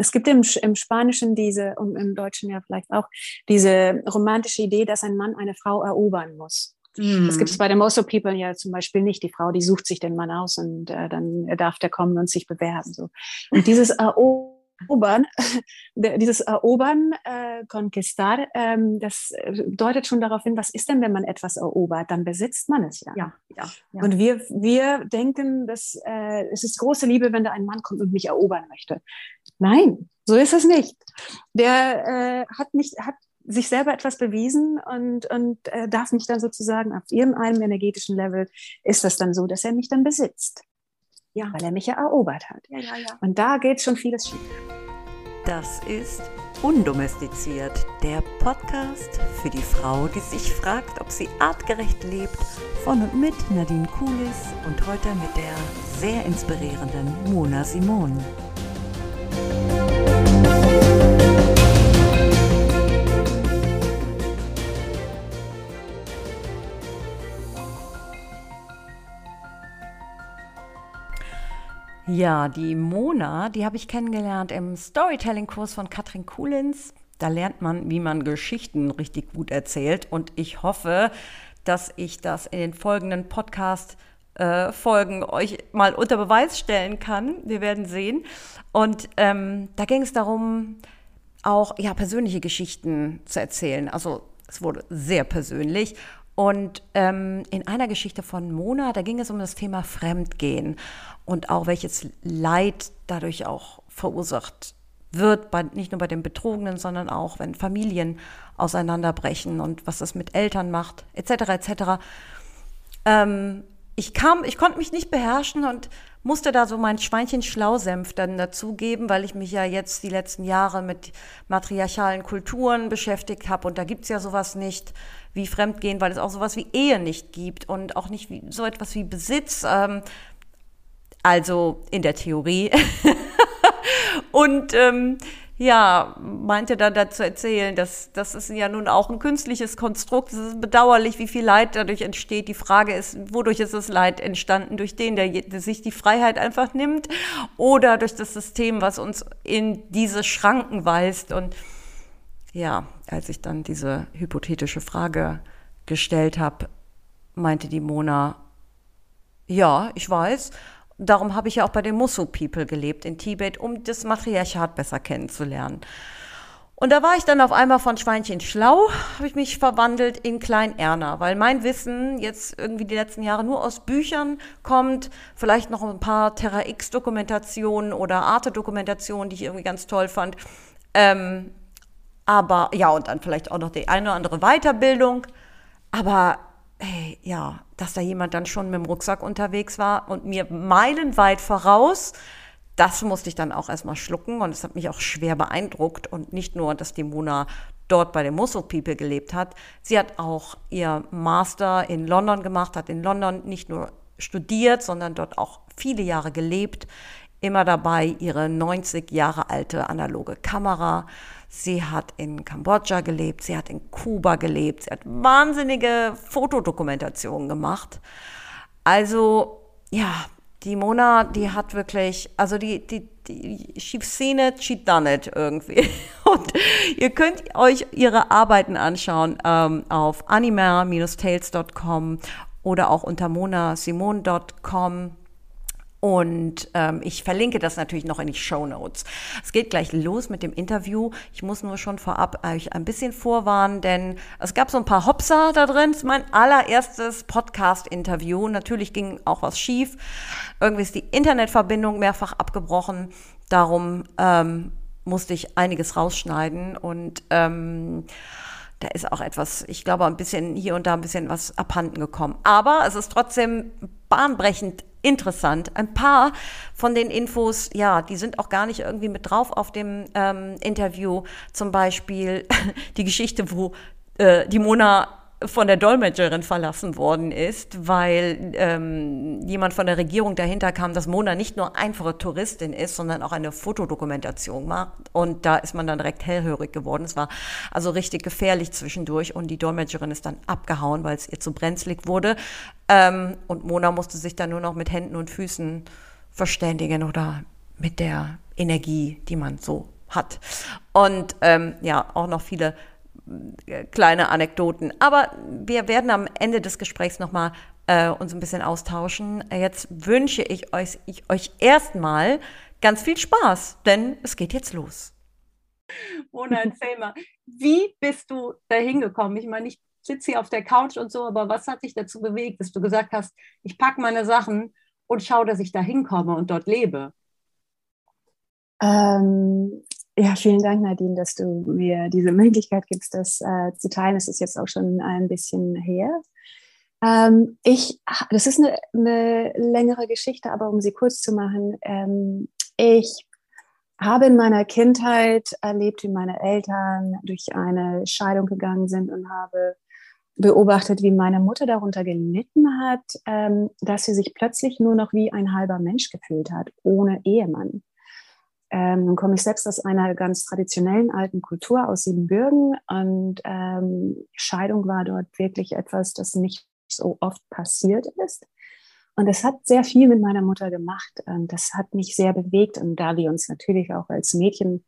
es gibt im, im Spanischen diese, und im Deutschen ja vielleicht auch, diese romantische Idee, dass ein Mann eine Frau erobern muss. Das gibt es bei den Mosso People ja zum Beispiel nicht. Die Frau, die sucht sich den Mann aus und äh, dann darf der kommen und sich bewerben. So. Und dieses Erobern Erobern, dieses Erobern, äh, Conquistar, ähm, das äh, deutet schon darauf hin, was ist denn, wenn man etwas erobert? Dann besitzt man es ja. Ja, ja, ja. Und wir, wir denken, dass äh, es ist große Liebe, wenn da ein Mann kommt und mich erobern möchte. Nein, so ist es nicht. Der äh, hat nicht, hat sich selber etwas bewiesen und, und äh, darf mich dann sozusagen auf irgendeinem energetischen Level ist das dann so, dass er mich dann besitzt. Ja. Weil er mich ja erobert hat. Ja, ja, ja. Und da geht schon vieles schief. Das ist Undomestiziert, der Podcast für die Frau, die sich fragt, ob sie artgerecht lebt, von und mit Nadine Kulis und heute mit der sehr inspirierenden Mona Simon. Ja, die Mona, die habe ich kennengelernt im Storytelling-Kurs von Katrin Kulins. Da lernt man, wie man Geschichten richtig gut erzählt. Und ich hoffe, dass ich das in den folgenden Podcast-Folgen äh, euch mal unter Beweis stellen kann. Wir werden sehen. Und ähm, da ging es darum, auch ja, persönliche Geschichten zu erzählen. Also es wurde sehr persönlich. Und ähm, in einer Geschichte von Mona, da ging es um das Thema Fremdgehen und auch welches Leid dadurch auch verursacht wird, bei, nicht nur bei den Betrogenen, sondern auch, wenn Familien auseinanderbrechen und was das mit Eltern macht, etc. etc. Ähm, ich kam, ich konnte mich nicht beherrschen und musste da so mein Schweinchen Schlausenf dann dazugeben, weil ich mich ja jetzt die letzten Jahre mit matriarchalen Kulturen beschäftigt habe und da gibt es ja sowas nicht wie Fremdgehen, weil es auch sowas wie Ehe nicht gibt und auch nicht wie, so etwas wie Besitz. Ähm, also in der Theorie. und ähm, ja, meinte dann dazu erzählen, dass das ist ja nun auch ein künstliches Konstrukt. Es ist bedauerlich, wie viel Leid dadurch entsteht. Die Frage ist, wodurch ist das Leid entstanden? Durch den, der, der sich die Freiheit einfach nimmt oder durch das System, was uns in diese Schranken weist. Und ja, als ich dann diese hypothetische Frage gestellt habe, meinte die Mona, ja, ich weiß, Darum habe ich ja auch bei den Musu People gelebt in Tibet, um das Matriarchat besser kennenzulernen. Und da war ich dann auf einmal von Schweinchen schlau, habe ich mich verwandelt in Klein Erna, weil mein Wissen jetzt irgendwie die letzten Jahre nur aus Büchern kommt, vielleicht noch ein paar Terra X Dokumentationen oder Arte Dokumentationen, die ich irgendwie ganz toll fand. Ähm, aber ja, und dann vielleicht auch noch die eine oder andere Weiterbildung. Aber hey, ja, dass da jemand dann schon mit dem Rucksack unterwegs war und mir meilenweit voraus, das musste ich dann auch erstmal schlucken und es hat mich auch schwer beeindruckt und nicht nur, dass die Mona dort bei den Muscle People gelebt hat, sie hat auch ihr Master in London gemacht, hat in London nicht nur studiert, sondern dort auch viele Jahre gelebt, immer dabei ihre 90 Jahre alte analoge Kamera Sie hat in Kambodscha gelebt, sie hat in Kuba gelebt, sie hat wahnsinnige Fotodokumentationen gemacht. Also, ja, die Mona, die hat wirklich, also die, die, die, she's seen it, she done it irgendwie. Und ihr könnt euch ihre Arbeiten anschauen ähm, auf anima-tales.com oder auch unter monasimon.com. Und ähm, ich verlinke das natürlich noch in die Show Notes. Es geht gleich los mit dem Interview. Ich muss nur schon vorab euch ein bisschen vorwarnen, denn es gab so ein paar Hopser da drin. Es ist mein allererstes Podcast-Interview. Natürlich ging auch was schief. Irgendwie ist die Internetverbindung mehrfach abgebrochen. Darum ähm, musste ich einiges rausschneiden und ähm, da ist auch etwas, ich glaube, ein bisschen hier und da ein bisschen was abhanden gekommen. Aber es ist trotzdem bahnbrechend interessant. Ein paar von den Infos, ja, die sind auch gar nicht irgendwie mit drauf auf dem ähm, Interview. Zum Beispiel die Geschichte, wo äh, die Mona von der Dolmetscherin verlassen worden ist, weil ähm, jemand von der Regierung dahinter kam, dass Mona nicht nur einfache Touristin ist, sondern auch eine Fotodokumentation macht. Und da ist man dann direkt hellhörig geworden. Es war also richtig gefährlich zwischendurch und die Dolmetscherin ist dann abgehauen, weil es ihr zu brenzlig wurde. Ähm, und Mona musste sich dann nur noch mit Händen und Füßen verständigen oder mit der Energie, die man so hat. Und ähm, ja, auch noch viele kleine Anekdoten. Aber wir werden am Ende des Gesprächs nochmal äh, uns ein bisschen austauschen. Jetzt wünsche ich euch, ich euch erstmal ganz viel Spaß, denn es geht jetzt los. Mona, erzähl mal, wie bist du da hingekommen? Ich meine, ich sitze hier auf der Couch und so, aber was hat dich dazu bewegt, dass du gesagt hast, ich packe meine Sachen und schaue, dass ich da hinkomme und dort lebe? Ähm, ja, vielen Dank, Nadine, dass du mir diese Möglichkeit gibst, das äh, zu teilen. Es ist jetzt auch schon ein bisschen her. Ähm, ich, das ist eine, eine, längere Geschichte, aber um sie kurz zu machen, ähm, ich habe in meiner Kindheit erlebt, wie meine Eltern durch eine Scheidung gegangen sind und habe beobachtet, wie meine Mutter darunter gelitten hat, ähm, dass sie sich plötzlich nur noch wie ein halber Mensch gefühlt hat, ohne Ehemann. Ähm, nun komme ich selbst aus einer ganz traditionellen alten Kultur aus Siebenbürgen und ähm, Scheidung war dort wirklich etwas, das nicht so oft passiert ist. Und das hat sehr viel mit meiner Mutter gemacht. Und das hat mich sehr bewegt. Und da wir uns natürlich auch als Mädchen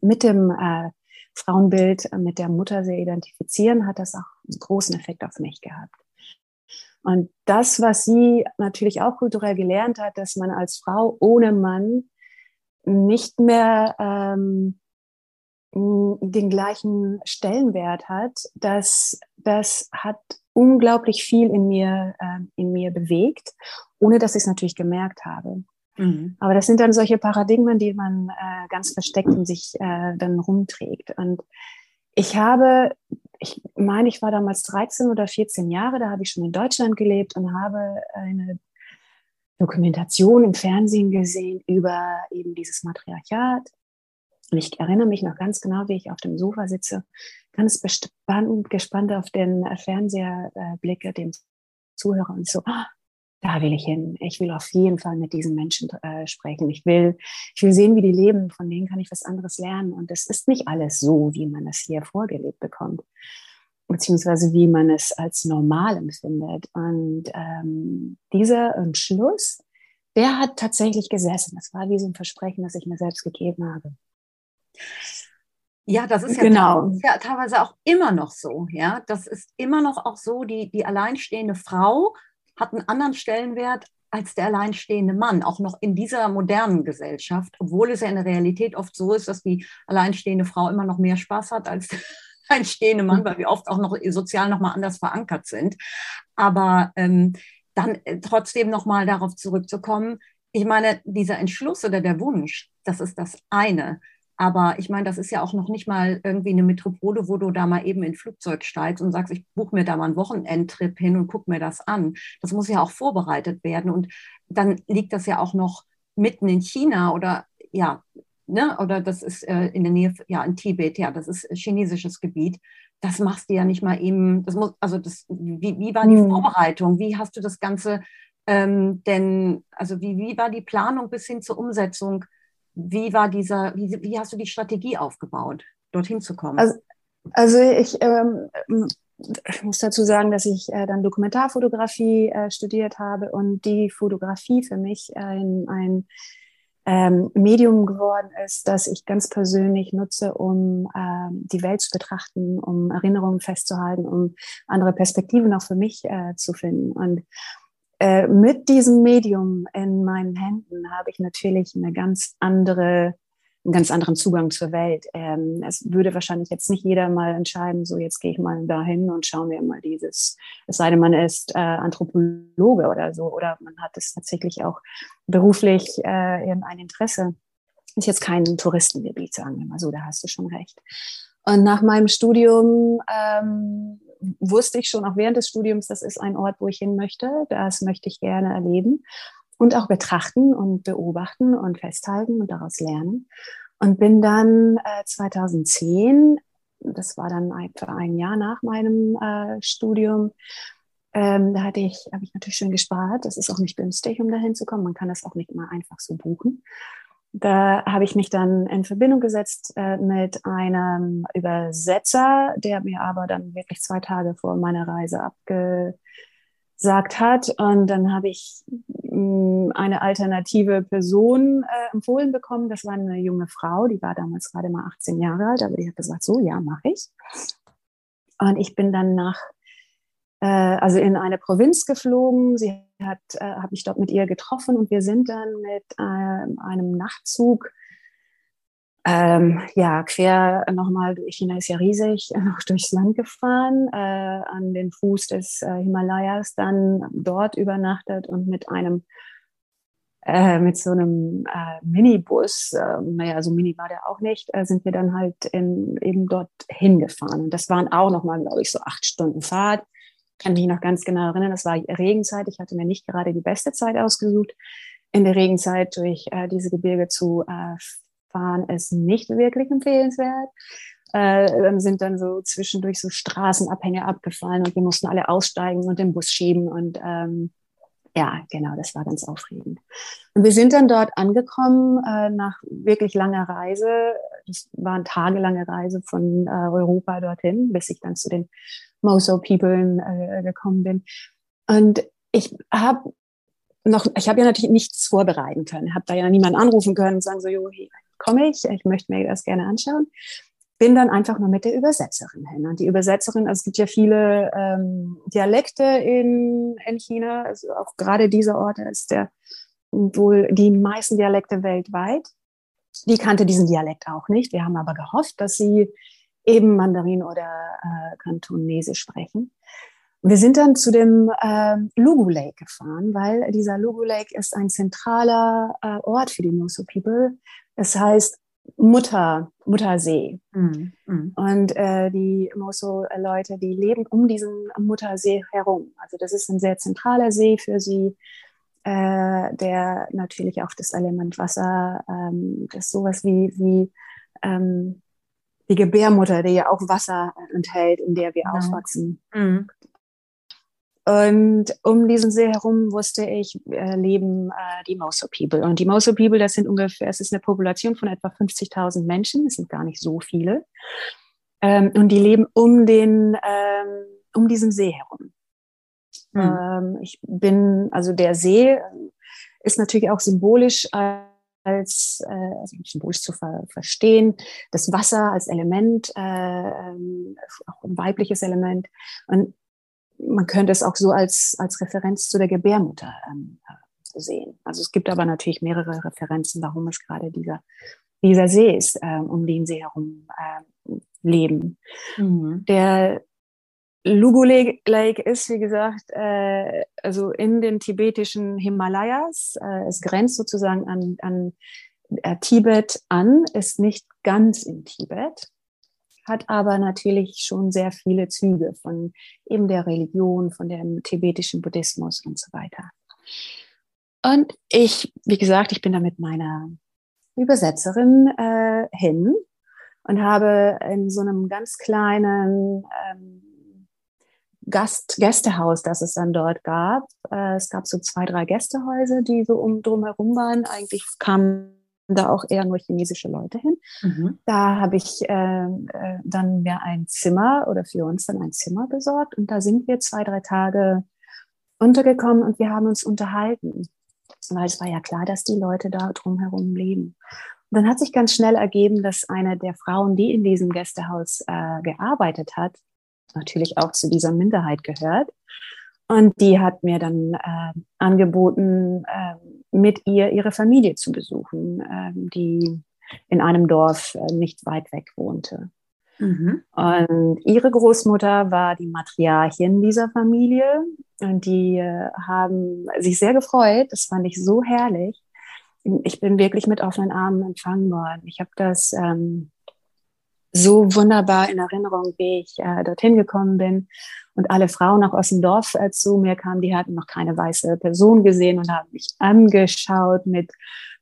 mit dem äh, Frauenbild, äh, mit der Mutter sehr identifizieren, hat das auch einen großen Effekt auf mich gehabt. Und das, was sie natürlich auch kulturell gelernt hat, dass man als Frau ohne Mann nicht mehr ähm, den gleichen Stellenwert hat, das, das hat unglaublich viel in mir, äh, in mir bewegt, ohne dass ich es natürlich gemerkt habe. Mhm. Aber das sind dann solche Paradigmen, die man äh, ganz versteckt in sich äh, dann rumträgt. Und ich habe, ich meine, ich war damals 13 oder 14 Jahre, da habe ich schon in Deutschland gelebt und habe eine Dokumentation im Fernsehen gesehen über eben dieses Matriarchat und ich erinnere mich noch ganz genau, wie ich auf dem Sofa sitze, ganz gespannt, auf den Fernseher äh, blicke, dem Zuhörer und so, oh, da will ich hin. Ich will auf jeden Fall mit diesen Menschen äh, sprechen. Ich will, ich will sehen, wie die leben. Von denen kann ich was anderes lernen. Und es ist nicht alles so, wie man es hier vorgelebt bekommt, beziehungsweise wie man es als normal empfindet. Und ähm, dieser Entschluss, der hat tatsächlich gesessen. Das war wie so ein Versprechen, das ich mir selbst gegeben habe. Ja, das ist ja, genau. ist ja teilweise auch immer noch so. Ja, das ist immer noch auch so, die, die alleinstehende Frau hat einen anderen Stellenwert als der alleinstehende Mann, auch noch in dieser modernen Gesellschaft, obwohl es ja in der Realität oft so ist, dass die alleinstehende Frau immer noch mehr Spaß hat als alleinstehende Mann, weil wir oft auch noch sozial noch mal anders verankert sind. Aber ähm, dann äh, trotzdem noch mal darauf zurückzukommen, ich meine, dieser Entschluss oder der Wunsch, das ist das eine. Aber ich meine, das ist ja auch noch nicht mal irgendwie eine Metropole, wo du da mal eben in Flugzeug steigst und sagst, ich buche mir da mal einen Wochenendtrip hin und guck mir das an. Das muss ja auch vorbereitet werden. Und dann liegt das ja auch noch mitten in China oder ja, ne, oder das ist äh, in der Nähe, ja, in Tibet, ja, das ist chinesisches Gebiet. Das machst du ja nicht mal eben, das muss, also das, wie, wie war die hm. Vorbereitung? Wie hast du das Ganze ähm, denn, also wie, wie war die Planung bis hin zur Umsetzung? Wie war dieser, wie, wie hast du die Strategie aufgebaut, dorthin zu kommen? Also, also ich, ähm, ich muss dazu sagen, dass ich äh, dann Dokumentarfotografie äh, studiert habe und die Fotografie für mich ein, ein ähm, Medium geworden ist, das ich ganz persönlich nutze, um ähm, die Welt zu betrachten, um Erinnerungen festzuhalten, um andere Perspektiven auch für mich äh, zu finden. Und äh, mit diesem Medium in meinen Händen habe ich natürlich eine ganz andere, einen ganz anderen Zugang zur Welt. Ähm, es würde wahrscheinlich jetzt nicht jeder mal entscheiden, so jetzt gehe ich mal dahin und schauen wir mal dieses, es sei denn, man ist äh, Anthropologe oder so, oder man hat es tatsächlich auch beruflich äh, ein Interesse. Ist jetzt kein Touristengebiet, sagen wir mal so, da hast du schon recht. Und nach meinem Studium ähm, wusste ich schon auch während des Studiums, das ist ein Ort, wo ich hin möchte. Das möchte ich gerne erleben und auch betrachten und beobachten und festhalten und daraus lernen. Und bin dann äh, 2010, das war dann etwa ein Jahr nach meinem äh, Studium, ähm, da hatte ich, habe ich natürlich schön gespart. Das ist auch nicht günstig, um dahin zu kommen. Man kann das auch nicht immer einfach so buchen. Da habe ich mich dann in Verbindung gesetzt äh, mit einem Übersetzer, der mir aber dann wirklich zwei Tage vor meiner Reise abgesagt gesagt hat. Und dann habe ich mm, eine alternative Person äh, empfohlen bekommen. Das war eine junge Frau, die war damals gerade mal 18 Jahre alt, aber die hat gesagt, so, ja, mache ich. Und ich bin dann nach, äh, also in eine Provinz geflogen. Sie hat, äh, habe mich dort mit ihr getroffen und wir sind dann mit äh, einem Nachtzug ähm, ja, quer nochmal, China ist ja riesig, noch durchs Land gefahren, äh, an den Fuß des äh, Himalayas, dann dort übernachtet und mit einem, äh, mit so einem äh, Minibus, äh, naja, so mini war der auch nicht, äh, sind wir dann halt in, eben dort hingefahren. Und das waren auch nochmal, glaube ich, so acht Stunden Fahrt. Kann mich noch ganz genau erinnern, das war Regenzeit. Ich hatte mir nicht gerade die beste Zeit ausgesucht, in der Regenzeit durch äh, diese Gebirge zu äh, fahren ist nicht wirklich empfehlenswert. Äh, sind dann so zwischendurch so Straßenabhänge abgefallen und wir mussten alle aussteigen und den Bus schieben und ähm, ja, genau, das war ganz aufregend. Und wir sind dann dort angekommen äh, nach wirklich langer Reise. Das war eine tagelange Reise von äh, Europa dorthin, bis ich dann zu den Moso People äh, gekommen bin. Und ich habe noch, ich habe ja natürlich nichts vorbereiten können, habe da ja niemanden anrufen können und sagen so, jo, hey, komme ich, ich möchte mir das gerne anschauen. Bin dann einfach nur mit der Übersetzerin hin. Und die Übersetzerin, also es gibt ja viele ähm, Dialekte in, in China, also auch gerade dieser Ort ist der wohl die meisten Dialekte weltweit. Die kannte diesen Dialekt auch nicht. Wir haben aber gehofft, dass sie eben Mandarin oder äh, Kantonesisch sprechen. Wir sind dann zu dem äh, Lugu Lake gefahren, weil dieser Lugu Lake ist ein zentraler äh, Ort für die Moso People. Es heißt Mutter, Muttersee. Mm. Und äh, die Moso-Leute, die leben um diesen Muttersee herum. Also das ist ein sehr zentraler See für sie, äh, der natürlich auch das Element Wasser, ähm, das sowas wie, wie ähm, die Gebärmutter, die ja auch Wasser enthält, in der wir ja. aufwachsen. Mm. Und um diesen See herum wusste ich, äh, leben äh, die Moso People. Und die Moso People, das sind ungefähr, es ist eine Population von etwa 50.000 Menschen, es sind gar nicht so viele. Ähm, und die leben um den, ähm, um diesen See herum. Mhm. Ähm, ich bin, also der See ist natürlich auch symbolisch als äh, also symbolisch zu ver verstehen, das Wasser als Element, äh, ähm, auch ein weibliches Element. Und man könnte es auch so als, als Referenz zu der Gebärmutter ähm, sehen. Also es gibt aber natürlich mehrere Referenzen, warum es gerade dieser, dieser See ist, ähm, um den sie herum äh, leben. Mhm. Der Lugu Lake ist, wie gesagt, äh, also in den tibetischen Himalayas. Äh, es grenzt sozusagen an, an äh, Tibet an, ist nicht ganz in Tibet hat aber natürlich schon sehr viele Züge von eben der Religion, von dem tibetischen Buddhismus und so weiter. Und ich, wie gesagt, ich bin da mit meiner Übersetzerin äh, hin und habe in so einem ganz kleinen ähm, Gast, Gästehaus, das es dann dort gab. Äh, es gab so zwei, drei Gästehäuser, die so um drumherum waren. Eigentlich kamen da auch eher nur chinesische Leute hin. Mhm. Da habe ich äh, äh, dann mir ein Zimmer oder für uns dann ein Zimmer besorgt und da sind wir zwei, drei Tage untergekommen und wir haben uns unterhalten, weil es war ja klar, dass die Leute da drumherum leben. Und dann hat sich ganz schnell ergeben, dass eine der Frauen, die in diesem Gästehaus äh, gearbeitet hat, natürlich auch zu dieser Minderheit gehört. Und die hat mir dann äh, angeboten, äh, mit ihr ihre Familie zu besuchen, äh, die in einem Dorf äh, nicht weit weg wohnte. Mhm. Und ihre Großmutter war die Matriarchin dieser Familie und die äh, haben sich sehr gefreut. Das fand ich so herrlich. Ich bin wirklich mit offenen Armen empfangen worden. Ich habe das ähm, so wunderbar in Erinnerung, wie ich äh, dorthin gekommen bin und alle Frauen auch aus dem Dorf äh, zu mir kamen, die hatten noch keine weiße Person gesehen und haben mich angeschaut mit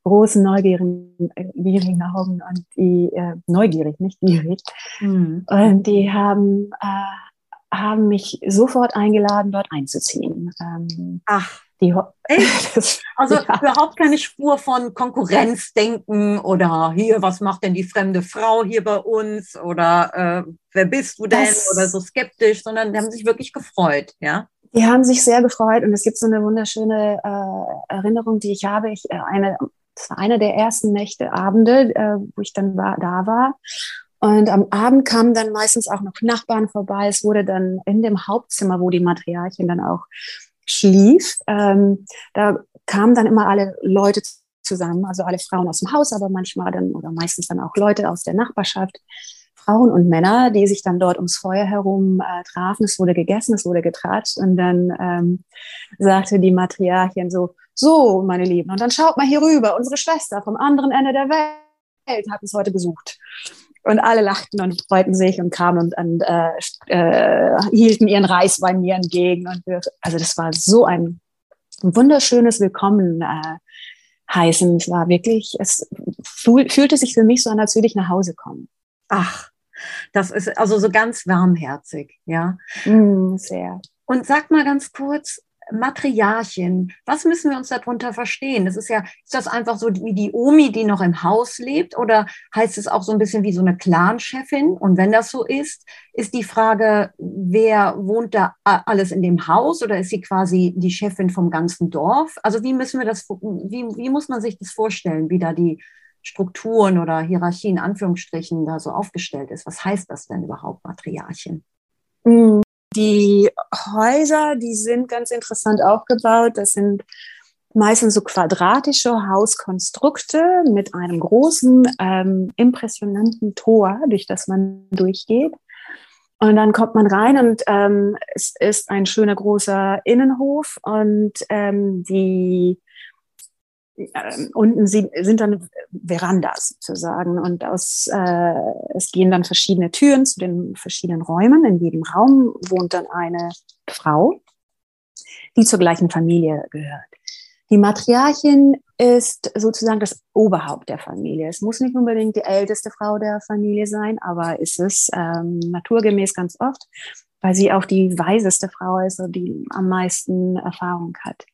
großen neugierigen, äh, gierigen Augen und die äh, neugierig, nicht gierig. Mhm. Und die haben äh, haben mich sofort eingeladen, dort einzuziehen. Ähm, Ach. Die, das, also ja. überhaupt keine Spur von Konkurrenzdenken oder hier, was macht denn die fremde Frau hier bei uns oder äh, wer bist du denn das, oder so skeptisch, sondern die haben sich wirklich gefreut, ja? Die haben sich sehr gefreut und es gibt so eine wunderschöne äh, Erinnerung, die ich habe. Ich, äh, eine, das war eine der ersten Nächte, Abende, äh, wo ich dann war, da war. Und am Abend kamen dann meistens auch noch Nachbarn vorbei. Es wurde dann in dem Hauptzimmer, wo die Materialchen dann auch schlief, ähm, da kamen dann immer alle Leute zusammen, also alle Frauen aus dem Haus, aber manchmal dann oder meistens dann auch Leute aus der Nachbarschaft Frauen und Männer, die sich dann dort ums Feuer herum äh, trafen. Es wurde gegessen, es wurde getratscht und dann ähm, sagte die Matriarchin so, so, meine Lieben, und dann schaut mal hier rüber, unsere Schwester vom anderen Ende der Welt hat uns heute besucht. Und alle lachten und freuten sich und kamen und, und äh, äh, hielten ihren Reiswein mir entgegen. Und wir, also das war so ein wunderschönes Willkommen äh, heißen. Es war wirklich, es fühlte sich für mich so an, als würde ich nach Hause kommen. Ach, das ist also so ganz warmherzig, ja. Mm, sehr. Und sag mal ganz kurz, Matriarchin, was müssen wir uns darunter verstehen? Das ist ja, ist das einfach so wie die Omi, die noch im Haus lebt, oder heißt es auch so ein bisschen wie so eine Clan-Chefin? Und wenn das so ist, ist die Frage, wer wohnt da alles in dem Haus oder ist sie quasi die Chefin vom ganzen Dorf? Also wie müssen wir das, wie, wie muss man sich das vorstellen, wie da die Strukturen oder Hierarchien, Anführungsstrichen, da so aufgestellt ist. Was heißt das denn überhaupt, Matriarchin? Mm, die Häuser, die sind ganz interessant aufgebaut. Das sind meistens so quadratische Hauskonstrukte mit einem großen, ähm, impressionanten Tor, durch das man durchgeht. Und dann kommt man rein und ähm, es ist ein schöner großer Innenhof und ähm, die unten sind, sind dann Verandas sozusagen und aus, äh, es gehen dann verschiedene Türen zu den verschiedenen Räumen. In jedem Raum wohnt dann eine Frau, die zur gleichen Familie gehört. Die Matriarchin ist sozusagen das Oberhaupt der Familie. Es muss nicht unbedingt die älteste Frau der Familie sein, aber ist es ähm, naturgemäß ganz oft, weil sie auch die weiseste Frau ist und die am meisten Erfahrung hat.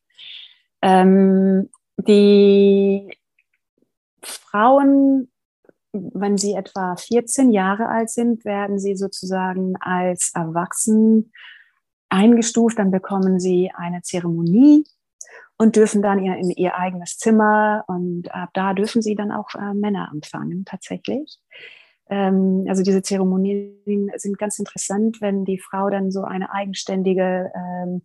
Ähm, die Frauen, wenn sie etwa 14 Jahre alt sind, werden sie sozusagen als erwachsen eingestuft. Dann bekommen sie eine Zeremonie und dürfen dann in, ihr eigenes Zimmer und ab da dürfen sie dann auch äh, Männer empfangen tatsächlich. Ähm, also diese Zeremonien sind ganz interessant, wenn die Frau dann so eine eigenständige ähm,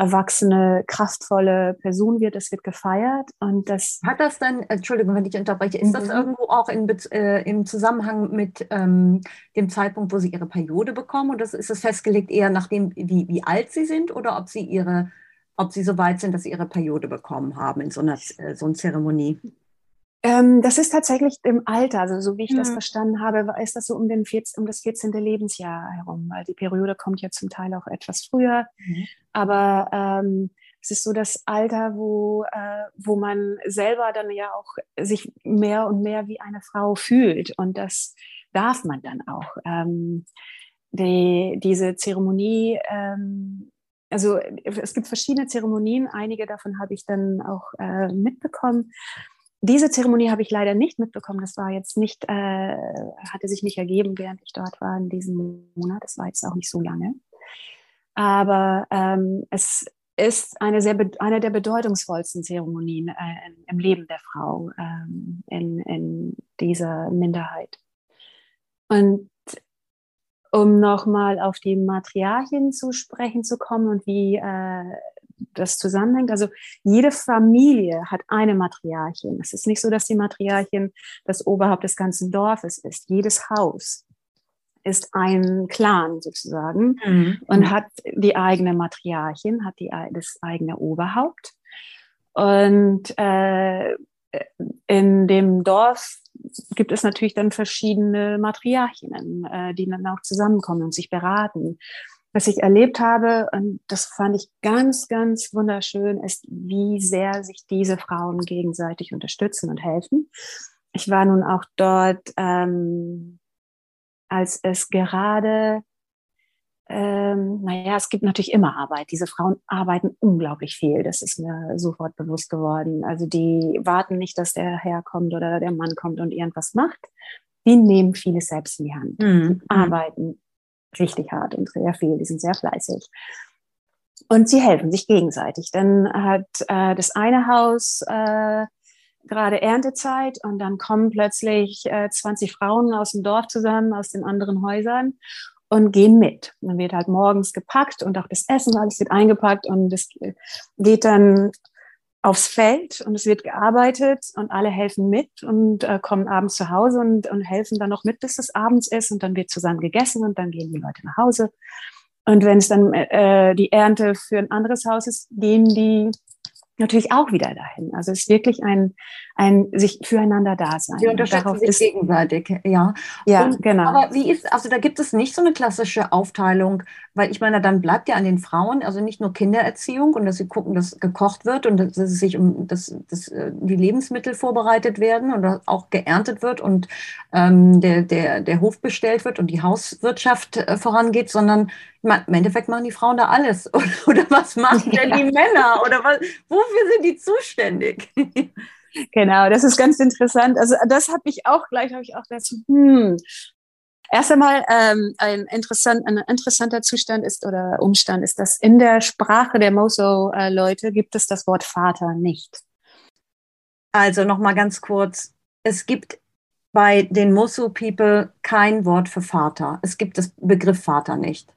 erwachsene, kraftvolle Person wird, es wird gefeiert und das. Hat das dann, Entschuldigung, wenn ich unterbreche, ist mhm. das irgendwo auch in, äh, im Zusammenhang mit ähm, dem Zeitpunkt, wo Sie Ihre Periode bekommen oder ist es festgelegt eher nachdem, wie, wie alt Sie sind oder ob Sie Ihre, ob Sie so weit sind, dass Sie Ihre Periode bekommen haben in so einer, äh, so einer Zeremonie? Ähm, das ist tatsächlich im Alter, also so wie ich mhm. das verstanden habe, ist das so um, den 14, um das 14. Lebensjahr herum, weil die Periode kommt ja zum Teil auch etwas früher. Mhm. Aber ähm, es ist so das Alter, wo, äh, wo man selber dann ja auch sich mehr und mehr wie eine Frau fühlt. Und das darf man dann auch. Ähm, die, diese Zeremonie, ähm, also es gibt verschiedene Zeremonien, einige davon habe ich dann auch äh, mitbekommen diese Zeremonie habe ich leider nicht mitbekommen. Das war jetzt nicht, äh, hatte sich nicht ergeben, während ich dort war in diesem Monat. Das war jetzt auch nicht so lange. Aber ähm, es ist eine, sehr, eine der bedeutungsvollsten Zeremonien äh, im Leben der Frau ähm, in, in dieser Minderheit. Und um nochmal auf die Matriarchin zu sprechen zu kommen und wie äh, das zusammenhängt. Also jede Familie hat eine Matriarchin. Es ist nicht so, dass die Matriarchin das Oberhaupt des ganzen Dorfes ist. Jedes Haus ist ein Clan sozusagen mhm. und hat die eigene Matriarchin, hat die, das eigene Oberhaupt. Und äh, in dem Dorf gibt es natürlich dann verschiedene Matriarchinnen, äh, die dann auch zusammenkommen und sich beraten was ich erlebt habe, und das fand ich ganz, ganz wunderschön, ist, wie sehr sich diese Frauen gegenseitig unterstützen und helfen. Ich war nun auch dort, ähm, als es gerade, ähm, naja, es gibt natürlich immer Arbeit. Diese Frauen arbeiten unglaublich viel. Das ist mir sofort bewusst geworden. Also die warten nicht, dass der Herr kommt oder der Mann kommt und irgendwas macht. Die nehmen vieles selbst in die Hand. Mhm. Die arbeiten richtig hart und sehr viel, die sind sehr fleißig. Und sie helfen sich gegenseitig. Dann hat äh, das eine Haus äh, gerade Erntezeit und dann kommen plötzlich äh, 20 Frauen aus dem Dorf zusammen, aus den anderen Häusern und gehen mit. dann wird halt morgens gepackt und auch das Essen, alles wird eingepackt und es geht dann aufs Feld und es wird gearbeitet und alle helfen mit und äh, kommen abends zu Hause und, und helfen dann noch mit, bis es abends ist und dann wird zusammen gegessen und dann gehen die Leute nach Hause. Und wenn es dann äh, die Ernte für ein anderes Haus ist, gehen die natürlich auch wieder dahin. Also es ist wirklich ein, ein sich füreinander da sein. Sie unterstützen sich gegenseitig, ja. Ja, Und, genau. Aber wie ist, also da gibt es nicht so eine klassische Aufteilung, weil ich meine, dann bleibt ja an den Frauen, also nicht nur Kindererziehung und dass sie gucken, dass gekocht wird und dass es sich um das, das, äh, die Lebensmittel vorbereitet werden und auch geerntet wird und ähm, der, der, der Hof bestellt wird und die Hauswirtschaft äh, vorangeht, sondern im Endeffekt machen die Frauen da alles. Oder, oder was machen denn die Männer? Oder was, wofür sind die zuständig? Genau, das ist ganz interessant. Also das habe ich auch gleich, habe ich auch dazu, hm. Erst einmal ähm, ein, interessant, ein interessanter Zustand ist oder Umstand ist, dass in der Sprache der Moso-Leute gibt es das Wort Vater nicht. Also nochmal ganz kurz. Es gibt bei den Mosu-People kein Wort für Vater. Es gibt das Begriff Vater nicht.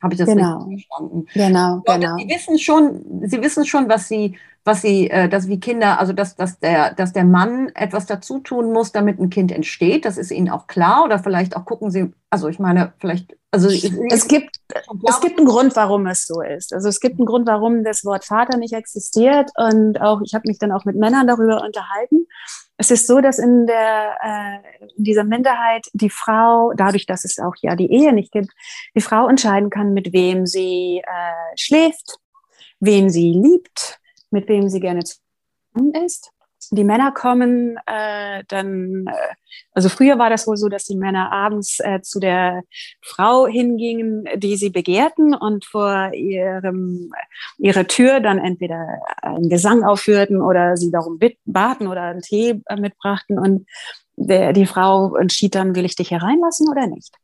Habe ich das genau. richtig verstanden? Genau, genau. Sie wissen schon, Sie wissen schon, was Sie, was Sie, äh, dass wie Kinder, also dass, dass der, dass der Mann etwas dazu tun muss, damit ein Kind entsteht. Das ist Ihnen auch klar. Oder vielleicht auch gucken Sie, also ich meine, vielleicht, also es gibt, es gibt einen Grund, warum es so ist. Also es gibt einen Grund, warum das Wort Vater nicht existiert. Und auch, ich habe mich dann auch mit Männern darüber unterhalten. Es ist so, dass in, der, äh, in dieser Minderheit die Frau, dadurch, dass es auch ja die Ehe nicht gibt, die Frau entscheiden kann, mit wem sie äh, schläft, wen sie liebt, mit wem sie gerne zusammen ist die Männer kommen äh, dann, äh, also früher war das wohl so, dass die Männer abends äh, zu der Frau hingingen, die sie begehrten und vor ihrem, ihrer Tür dann entweder einen Gesang aufführten oder sie darum baten oder einen Tee äh, mitbrachten und der, die Frau entschied dann, will ich dich hereinlassen oder nicht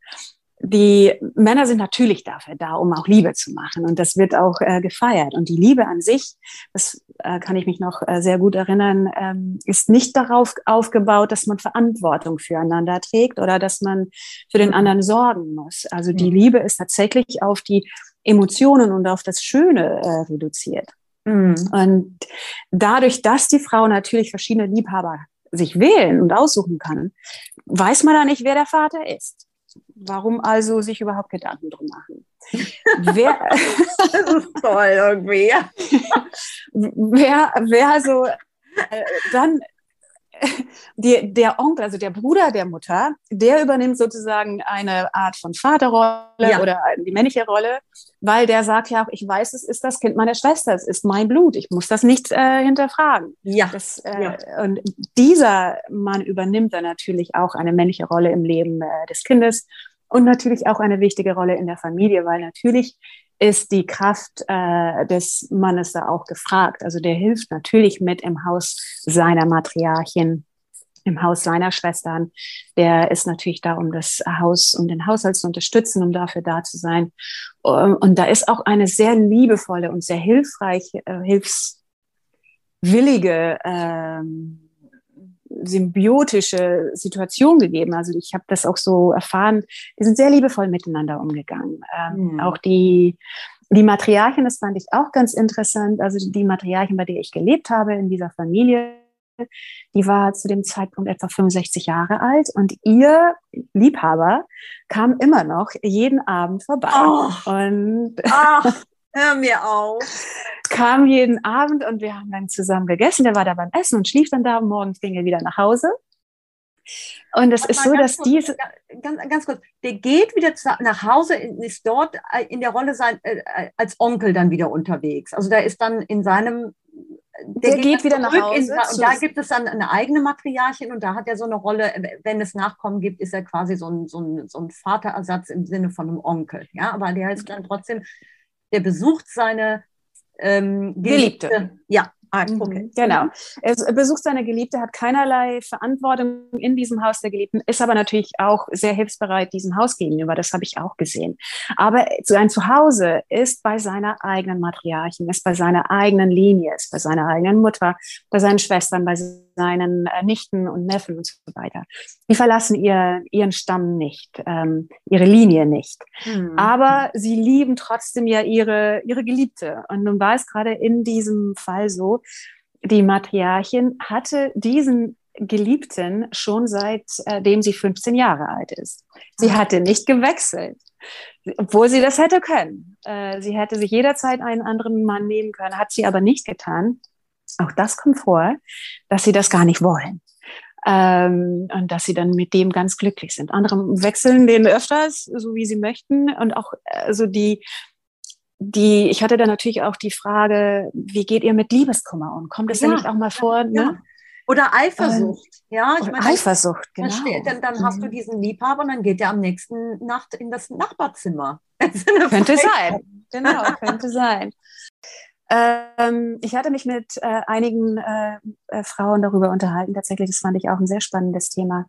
die Männer sind natürlich dafür da, um auch Liebe zu machen. Und das wird auch äh, gefeiert. Und die Liebe an sich, das äh, kann ich mich noch äh, sehr gut erinnern, ähm, ist nicht darauf aufgebaut, dass man Verantwortung füreinander trägt oder dass man für den anderen sorgen muss. Also die mhm. Liebe ist tatsächlich auf die Emotionen und auf das Schöne äh, reduziert. Mhm. Und dadurch, dass die Frau natürlich verschiedene Liebhaber sich wählen und aussuchen kann, weiß man da nicht, wer der Vater ist. Warum also sich überhaupt Gedanken drum machen? wer, das ist toll irgendwie. wer, wer so äh, dann die, der Onkel, also der Bruder der Mutter, der übernimmt sozusagen eine Art von Vaterrolle ja. oder die männliche Rolle, weil der sagt ja auch, ich weiß, es ist das Kind meiner Schwester, es ist mein Blut, ich muss das nicht äh, hinterfragen. Ja. Das, äh, ja. Und dieser Mann übernimmt dann natürlich auch eine männliche Rolle im Leben äh, des Kindes und natürlich auch eine wichtige Rolle in der Familie, weil natürlich ist die Kraft äh, des Mannes da auch gefragt. Also der hilft natürlich mit im Haus seiner Matriarchin, im Haus seiner Schwestern. Der ist natürlich da, um das Haus, um den Haushalt zu unterstützen, um dafür da zu sein. Und da ist auch eine sehr liebevolle und sehr hilfreiche, äh, hilfswillige ähm, symbiotische Situation gegeben. Also ich habe das auch so erfahren. Die sind sehr liebevoll miteinander umgegangen. Ähm, mhm. Auch die, die Matriarchin, das fand ich auch ganz interessant. Also die Matriarchin, bei der ich gelebt habe in dieser Familie, die war zu dem Zeitpunkt etwa 65 Jahre alt und ihr Liebhaber kam immer noch jeden Abend vorbei. Oh. Und Ach, hör mir auf kam jeden Abend und wir haben dann zusammen gegessen. Der war da beim Essen und schlief dann da morgens ging er wieder nach Hause. Und es ist so, dass kurz, diese. Ganz, ganz kurz, der geht wieder nach Hause, ist dort äh, in der Rolle sein, äh, äh, als Onkel dann wieder unterwegs. Also da ist dann in seinem. Der, der geht, geht wieder nach Hause. In, und da gibt es dann eine eigene Matriarchin und da hat er so eine Rolle, wenn es Nachkommen gibt, ist er quasi so ein, so ein, so ein Vaterersatz im Sinne von einem Onkel. Ja, aber der ist dann trotzdem, der besucht seine ähm, Geliebte. Ja, Ah, mhm. okay. Genau. Er besucht seine Geliebte, hat keinerlei Verantwortung in diesem Haus der Geliebten, ist aber natürlich auch sehr hilfsbereit diesem Haus gegenüber. Das habe ich auch gesehen. Aber sein Zuhause ist bei seiner eigenen Matriarchin, ist bei seiner eigenen Linie, ist bei seiner eigenen Mutter, bei seinen Schwestern, bei seinen äh, Nichten und Neffen und so weiter. Die verlassen ihr, ihren Stamm nicht, ähm, ihre Linie nicht. Mhm. Aber sie lieben trotzdem ja ihre, ihre Geliebte. Und nun war es gerade in diesem Fall so, die Matriarchin hatte diesen Geliebten schon seitdem äh, sie 15 Jahre alt ist. Sie ah. hatte nicht gewechselt, obwohl sie das hätte können. Äh, sie hätte sich jederzeit einen anderen Mann nehmen können, hat sie aber nicht getan. Auch das kommt vor, dass sie das gar nicht wollen. Ähm, und dass sie dann mit dem ganz glücklich sind. Andere wechseln den öfters, so wie sie möchten. Und auch also die, die, ich hatte da natürlich auch die Frage, wie geht ihr mit Liebeskummer um? Kommt es ja, denn nicht auch mal vor? Ja, ne? Oder Eifersucht. Ähm, ja, ich meine, Eifersucht, genau. Dann, dann hast du mhm. diesen Liebhaber und dann geht er am nächsten Nacht in das Nachbarzimmer. könnte sein. Genau, könnte sein. Ähm, ich hatte mich mit äh, einigen äh, äh, Frauen darüber unterhalten. Tatsächlich, das fand ich auch ein sehr spannendes Thema.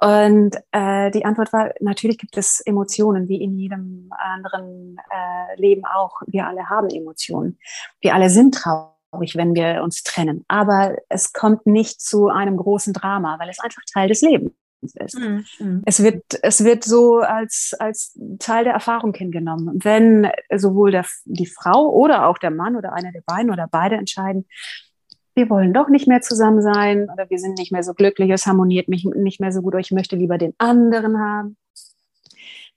Und äh, die Antwort war, natürlich gibt es Emotionen, wie in jedem anderen äh, Leben auch. Wir alle haben Emotionen. Wir alle sind traurig, wenn wir uns trennen. Aber es kommt nicht zu einem großen Drama, weil es einfach Teil des Lebens ist. Mhm, mhm. Es wird, es wird so als, als Teil der Erfahrung hingenommen. Wenn sowohl der, die Frau oder auch der Mann oder einer der beiden oder beide entscheiden, wir wollen doch nicht mehr zusammen sein oder wir sind nicht mehr so glücklich, es harmoniert mich nicht mehr so gut oder ich möchte lieber den anderen haben.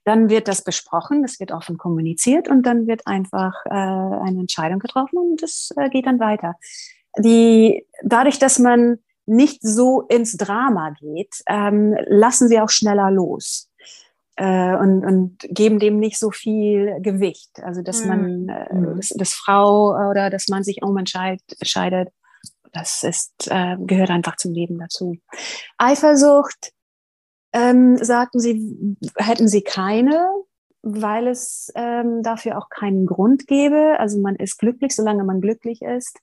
Dann wird das besprochen, das wird offen kommuniziert und dann wird einfach äh, eine Entscheidung getroffen und das äh, geht dann weiter. Die, dadurch, dass man nicht so ins Drama geht, ähm, lassen sie auch schneller los. Äh, und, und geben dem nicht so viel Gewicht. Also, dass man, äh, mhm. dass, dass Frau oder dass man sich umentscheidet, das ist, äh, gehört einfach zum Leben dazu. Eifersucht, ähm, sagten sie, hätten sie keine, weil es ähm, dafür auch keinen Grund gäbe. Also man ist glücklich, solange man glücklich ist.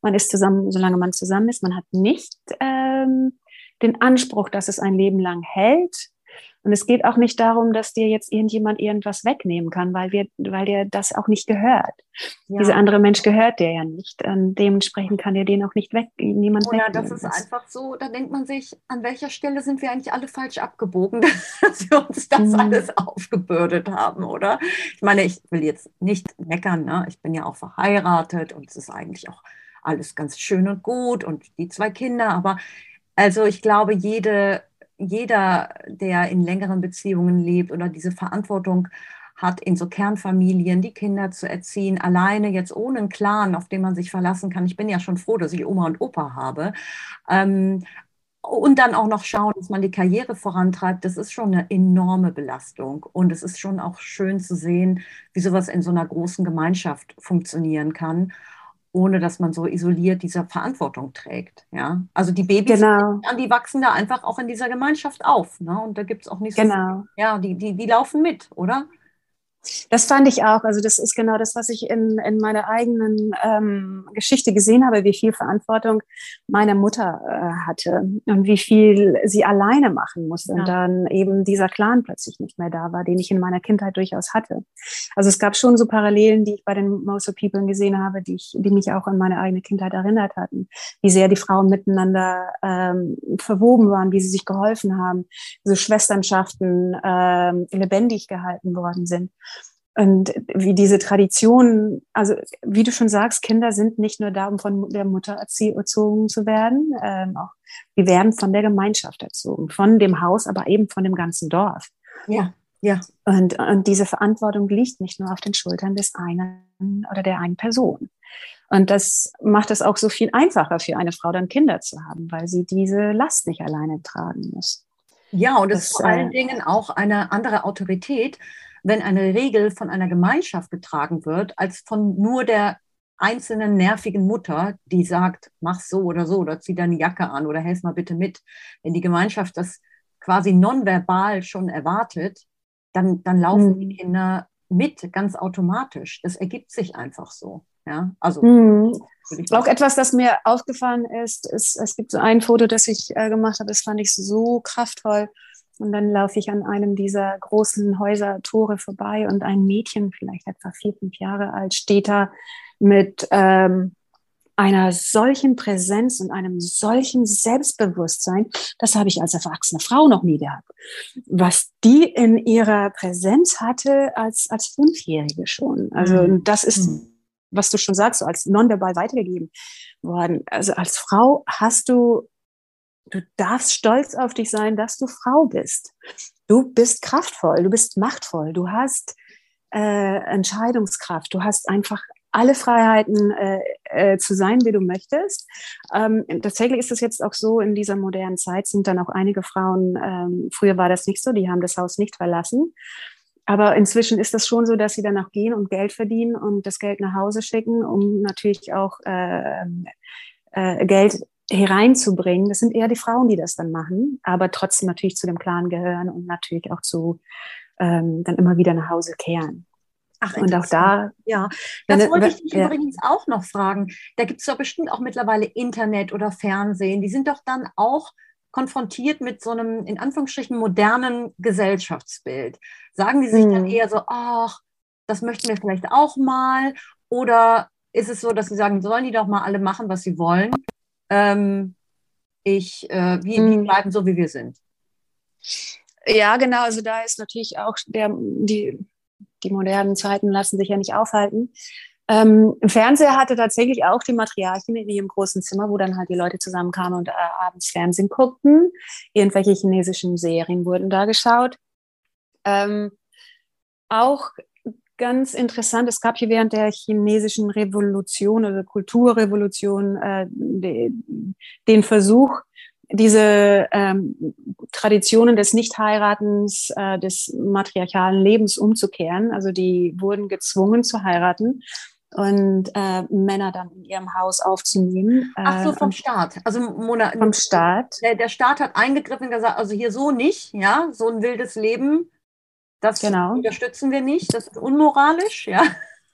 Man ist zusammen, solange man zusammen ist. Man hat nicht ähm, den Anspruch, dass es ein Leben lang hält. Und es geht auch nicht darum, dass dir jetzt irgendjemand irgendwas wegnehmen kann, weil wir, weil dir das auch nicht gehört. Ja. Dieser andere Mensch gehört dir ja nicht. Und dementsprechend kann dir den auch nicht weg, niemand Oder wegnehmen. das ist einfach so, da denkt man sich, an welcher Stelle sind wir eigentlich alle falsch abgebogen, dass wir uns das mhm. alles aufgebürdet haben, oder? Ich meine, ich will jetzt nicht meckern, ne? ich bin ja auch verheiratet und es ist eigentlich auch alles ganz schön und gut und die zwei Kinder, aber also ich glaube, jede, jeder, der in längeren Beziehungen lebt oder diese Verantwortung hat, in so Kernfamilien die Kinder zu erziehen, alleine jetzt ohne einen Clan, auf den man sich verlassen kann. Ich bin ja schon froh, dass ich Oma und Opa habe. Ähm, und dann auch noch schauen, dass man die Karriere vorantreibt, das ist schon eine enorme Belastung. Und es ist schon auch schön zu sehen, wie sowas in so einer großen Gemeinschaft funktionieren kann ohne dass man so isoliert diese Verantwortung trägt. Ja? Also die Babys, genau. die wachsen da einfach auch in dieser Gemeinschaft auf. Ne? Und da gibt es auch nicht so, genau. ja, die, die, die laufen mit, oder? Das fand ich auch. Also das ist genau das, was ich in, in meiner eigenen ähm, Geschichte gesehen habe, wie viel Verantwortung meine Mutter äh, hatte und wie viel sie alleine machen musste. Ja. Und dann eben dieser Clan plötzlich nicht mehr da war, den ich in meiner Kindheit durchaus hatte. Also es gab schon so Parallelen, die ich bei den Moso People gesehen habe, die, ich, die mich auch an meine eigene Kindheit erinnert hatten. Wie sehr die Frauen miteinander ähm, verwoben waren, wie sie sich geholfen haben, so Schwesternschaften ähm, lebendig gehalten worden sind. Und wie diese Tradition, also wie du schon sagst, Kinder sind nicht nur da, um von der Mutter erzogen zu werden, ähm, auch, die werden von der Gemeinschaft erzogen, von dem Haus, aber eben von dem ganzen Dorf. Ja, ja. Und, und diese Verantwortung liegt nicht nur auf den Schultern des einen oder der einen Person. Und das macht es auch so viel einfacher für eine Frau, dann Kinder zu haben, weil sie diese Last nicht alleine tragen muss. Ja, und es ist vor allen äh, Dingen auch eine andere Autorität, wenn eine Regel von einer Gemeinschaft getragen wird, als von nur der einzelnen nervigen Mutter, die sagt, mach so oder so oder zieh deine Jacke an oder helf mal bitte mit. Wenn die Gemeinschaft das quasi nonverbal schon erwartet, dann, dann laufen mhm. die Kinder mit, ganz automatisch. Das ergibt sich einfach so. Ja, also. Mhm. Auch etwas, das mir aufgefallen ist, ist, es gibt so ein Foto, das ich äh, gemacht habe, das fand ich so kraftvoll. Und dann laufe ich an einem dieser großen Häuser-Tore vorbei und ein Mädchen, vielleicht etwa vier, fünf Jahre alt, steht da mit ähm, einer solchen Präsenz und einem solchen Selbstbewusstsein, das habe ich als erwachsene Frau noch nie gehabt. Was die in ihrer Präsenz hatte als, als Fünfjährige schon. Also mhm. das ist, mhm. was du schon sagst, so als nonverbal weitergegeben worden. Also als Frau hast du, du darfst stolz auf dich sein, dass du Frau bist. Du bist kraftvoll, du bist machtvoll, du hast äh, Entscheidungskraft, du hast einfach alle Freiheiten äh, äh, zu sein, wie du möchtest. Ähm, tatsächlich ist es jetzt auch so, in dieser modernen Zeit sind dann auch einige Frauen, ähm, früher war das nicht so, die haben das Haus nicht verlassen. Aber inzwischen ist das schon so, dass sie dann auch gehen und Geld verdienen und das Geld nach Hause schicken, um natürlich auch äh, äh, Geld hereinzubringen. Das sind eher die Frauen, die das dann machen, aber trotzdem natürlich zu dem Clan gehören und natürlich auch zu ähm, dann immer wieder nach Hause kehren. Ach, und auch da. Ja, das wenn, wollte ich dich ja. übrigens auch noch fragen. Da gibt es doch bestimmt auch mittlerweile Internet oder Fernsehen. Die sind doch dann auch konfrontiert mit so einem, in Anführungsstrichen, modernen Gesellschaftsbild. Sagen die sich hm. dann eher so, ach, das möchten wir vielleicht auch mal? Oder ist es so, dass sie sagen, sollen die doch mal alle machen, was sie wollen? Ähm, ich, äh, wir, hm. wir bleiben so, wie wir sind. Ja, genau. Also da ist natürlich auch der, die, die modernen Zeiten lassen sich ja nicht aufhalten. Ähm, Im Fernseher hatte tatsächlich auch die Matriarchin in ihrem großen Zimmer, wo dann halt die Leute zusammenkamen und äh, abends Fernsehen guckten. Irgendwelche chinesischen Serien wurden da geschaut. Ähm, auch ganz interessant, es gab hier während der chinesischen Revolution oder Kulturrevolution äh, de, den Versuch, diese ähm, Traditionen des Nichtheiratens, äh, des matriarchalen Lebens umzukehren. Also die wurden gezwungen zu heiraten und äh, Männer dann in ihrem Haus aufzunehmen. Ach so, äh, vom Staat. Also Mona, vom Staat. Der, der Staat hat eingegriffen und gesagt, also hier so nicht, ja, so ein wildes Leben, das genau. unterstützen wir nicht, das ist unmoralisch, ja.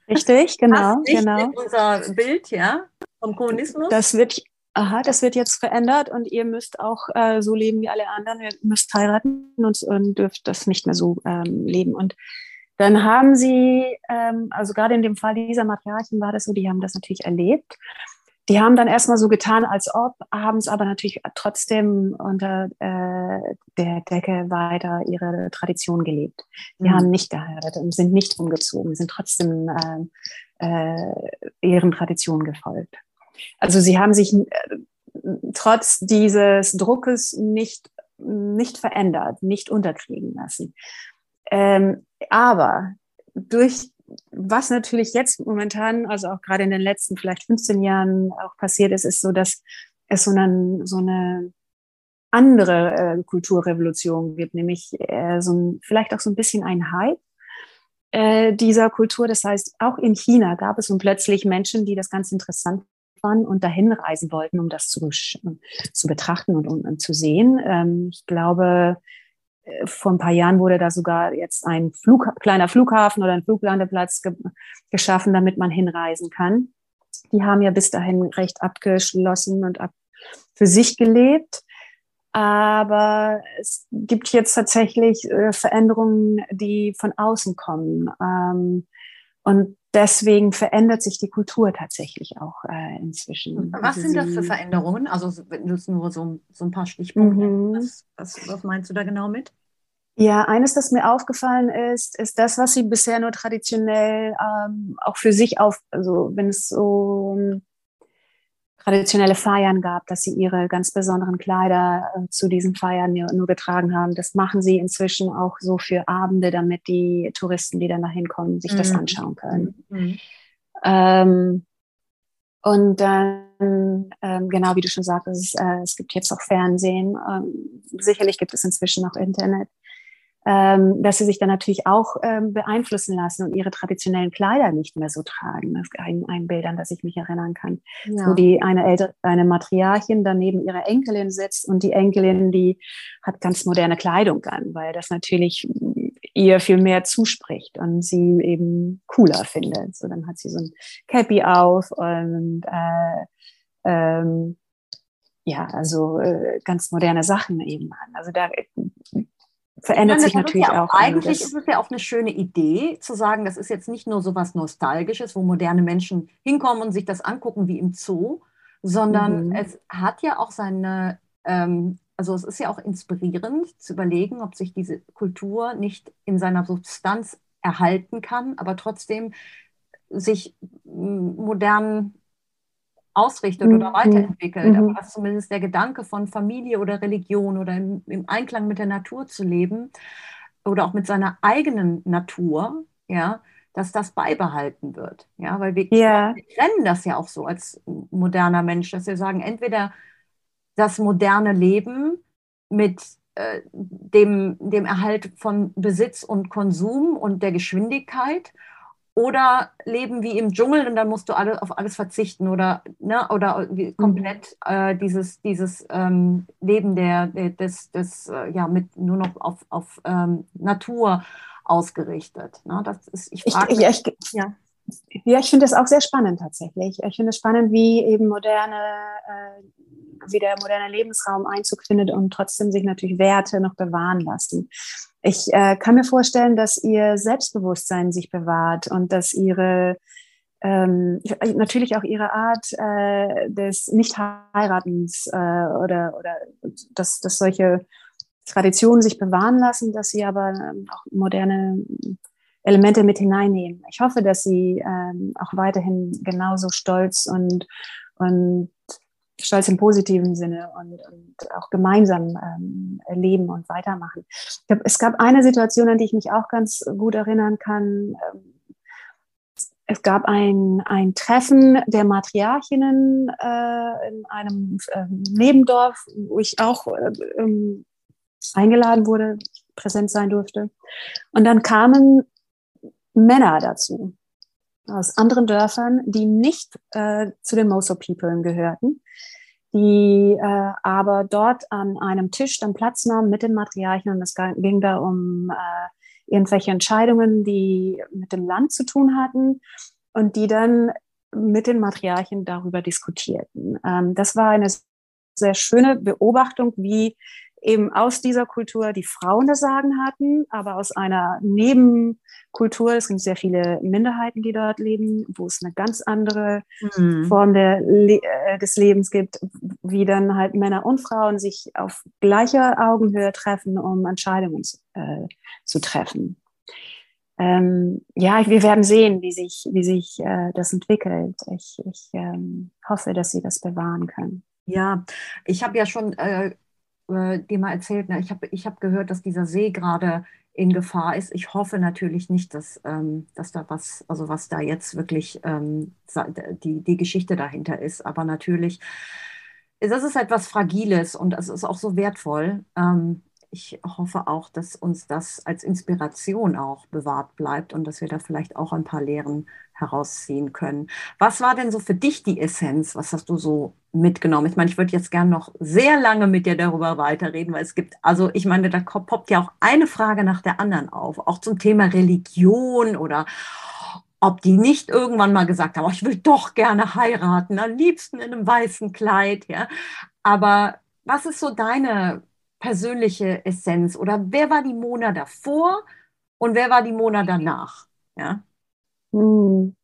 Richtig, genau, genau. Unser Bild, ja, vom Kommunismus. Das wird aha, das wird jetzt verändert und ihr müsst auch äh, so leben wie alle anderen, ihr müsst heiraten und, und dürft das nicht mehr so ähm, leben. Und dann haben sie, ähm, also gerade in dem Fall dieser Matriarchen war das so, die haben das natürlich erlebt. Die haben dann erstmal so getan, als ob, haben es aber natürlich trotzdem unter äh, der Decke weiter ihre Tradition gelebt. Die mhm. haben nicht geheiratet und sind nicht umgezogen, sind trotzdem äh, äh, ihren Traditionen gefolgt. Also sie haben sich äh, trotz dieses Druckes nicht, nicht verändert, nicht unterkriegen lassen. Ähm, aber durch was natürlich jetzt momentan, also auch gerade in den letzten vielleicht 15 Jahren auch passiert ist, ist so, dass es so eine, so eine andere äh, Kulturrevolution gibt, nämlich äh, so ein, vielleicht auch so ein bisschen ein Hype äh, dieser Kultur. Das heißt, auch in China gab es nun plötzlich Menschen, die das ganz interessant waren und dahin reisen wollten, um das zu, zu betrachten und um, um zu sehen. Ähm, ich glaube, vor ein paar Jahren wurde da sogar jetzt ein Flug, kleiner Flughafen oder ein Fluglandeplatz ge geschaffen, damit man hinreisen kann. Die haben ja bis dahin recht abgeschlossen und ab für sich gelebt. Aber es gibt jetzt tatsächlich äh, Veränderungen, die von außen kommen. Ähm, und deswegen verändert sich die Kultur tatsächlich auch äh, inzwischen. Was sind das für Veränderungen? Also wenn du nur so, so ein paar Stichpunkte, mhm. was, was, was meinst du da genau mit? Ja, eines, das mir aufgefallen ist, ist das, was sie bisher nur traditionell ähm, auch für sich auf, also wenn es so traditionelle Feiern gab, dass sie ihre ganz besonderen Kleider äh, zu diesen Feiern nur, nur, getragen haben. Das machen sie inzwischen auch so für Abende, damit die Touristen, die dann dahin kommen, sich mhm. das anschauen können. Mhm. Ähm, und dann, ähm, genau wie du schon sagtest, äh, es gibt jetzt auch Fernsehen. Ähm, sicherlich gibt es inzwischen auch Internet ähm, dass sie sich dann natürlich auch ähm, beeinflussen lassen und ihre traditionellen Kleider nicht mehr so tragen. Das ist ein, ein Bild, an das ich mich erinnern kann. Ja. Wo die eine ältere, eine Matriarchin daneben ihrer Enkelin sitzt und die Enkelin, die hat ganz moderne Kleidung an, weil das natürlich ihr viel mehr zuspricht und sie eben cooler findet. So, dann hat sie so ein Cappy auf und äh, ähm, ja, also äh, ganz moderne Sachen eben an. Also da verändert meine, sich natürlich ja auch. Eigentlich ist es ja auch eine schöne Idee, zu sagen, das ist jetzt nicht nur so was Nostalgisches, wo moderne Menschen hinkommen und sich das angucken wie im Zoo, sondern mhm. es hat ja auch seine, ähm, also es ist ja auch inspirierend zu überlegen, ob sich diese Kultur nicht in seiner Substanz erhalten kann, aber trotzdem sich modern ausrichtet mhm. oder weiterentwickelt, mhm. aber dass zumindest der Gedanke von Familie oder Religion oder im, im, Einklang mit der Natur zu leben oder auch mit seiner eigenen Natur, ja, dass das beibehalten wird. Ja, weil wir, yeah. wir trennen das ja auch so als moderner Mensch, dass wir sagen, entweder das moderne Leben mit äh, dem, dem Erhalt von Besitz und Konsum und der Geschwindigkeit oder leben wie im Dschungel und dann musst du alle, auf alles verzichten oder, ne, oder mhm. komplett äh, dieses, dieses ähm, Leben der, der, des, des äh, ja, mit nur noch auf, auf ähm, Natur ausgerichtet. Ne? Das ist, ich frage ja, ich, ja. Ja, ich finde das auch sehr spannend tatsächlich. Ich finde es spannend, wie eben moderne, äh, wie der moderne Lebensraum Einzug findet und trotzdem sich natürlich Werte noch bewahren lassen. Ich äh, kann mir vorstellen, dass ihr Selbstbewusstsein sich bewahrt und dass ihre ähm, natürlich auch ihre Art äh, des Nicht-Heiratens äh, oder, oder dass, dass solche Traditionen sich bewahren lassen, dass sie aber ähm, auch moderne Elemente mit hineinnehmen. Ich hoffe, dass sie ähm, auch weiterhin genauso stolz und, und stolz im positiven Sinne und, und auch gemeinsam ähm, leben und weitermachen. Glaub, es gab eine Situation, an die ich mich auch ganz gut erinnern kann. Ähm, es gab ein, ein Treffen der Matriarchinnen äh, in einem äh, Nebendorf, wo ich auch äh, ähm, eingeladen wurde, präsent sein durfte. Und dann kamen Männer dazu aus anderen Dörfern, die nicht äh, zu den Moso People gehörten, die äh, aber dort an einem Tisch dann Platz nahmen mit den Matriarchen und es ging da um äh, irgendwelche Entscheidungen, die mit dem Land zu tun hatten und die dann mit den Matriarchen darüber diskutierten. Ähm, das war eine sehr schöne Beobachtung, wie eben aus dieser Kultur die Frauen das Sagen hatten, aber aus einer Nebenkultur, es gibt sehr viele Minderheiten, die dort leben, wo es eine ganz andere mhm. Form der, äh, des Lebens gibt, wie dann halt Männer und Frauen sich auf gleicher Augenhöhe treffen, um Entscheidungen zu, äh, zu treffen. Ähm, ja, wir werden sehen, wie sich, wie sich äh, das entwickelt. Ich, ich ähm, hoffe, dass Sie das bewahren können. Ja, ich habe ja schon äh, äh, dir mal erzählt, ne? ich habe ich hab gehört, dass dieser See gerade in Gefahr ist. Ich hoffe natürlich nicht, dass, ähm, dass da was, also was da jetzt wirklich ähm, die, die Geschichte dahinter ist. Aber natürlich, das ist etwas Fragiles und es ist auch so wertvoll. Ähm, ich hoffe auch, dass uns das als Inspiration auch bewahrt bleibt und dass wir da vielleicht auch ein paar Lehren herausziehen können. Was war denn so für dich die Essenz? Was hast du so mitgenommen? Ich meine, ich würde jetzt gerne noch sehr lange mit dir darüber weiterreden, weil es gibt, also ich meine, da poppt ja auch eine Frage nach der anderen auf, auch zum Thema Religion oder ob die nicht irgendwann mal gesagt haben, oh, ich will doch gerne heiraten, am liebsten in einem weißen Kleid, ja. Aber was ist so deine persönliche Essenz oder wer war die Mona davor und wer war die Mona danach? Ja. Hm.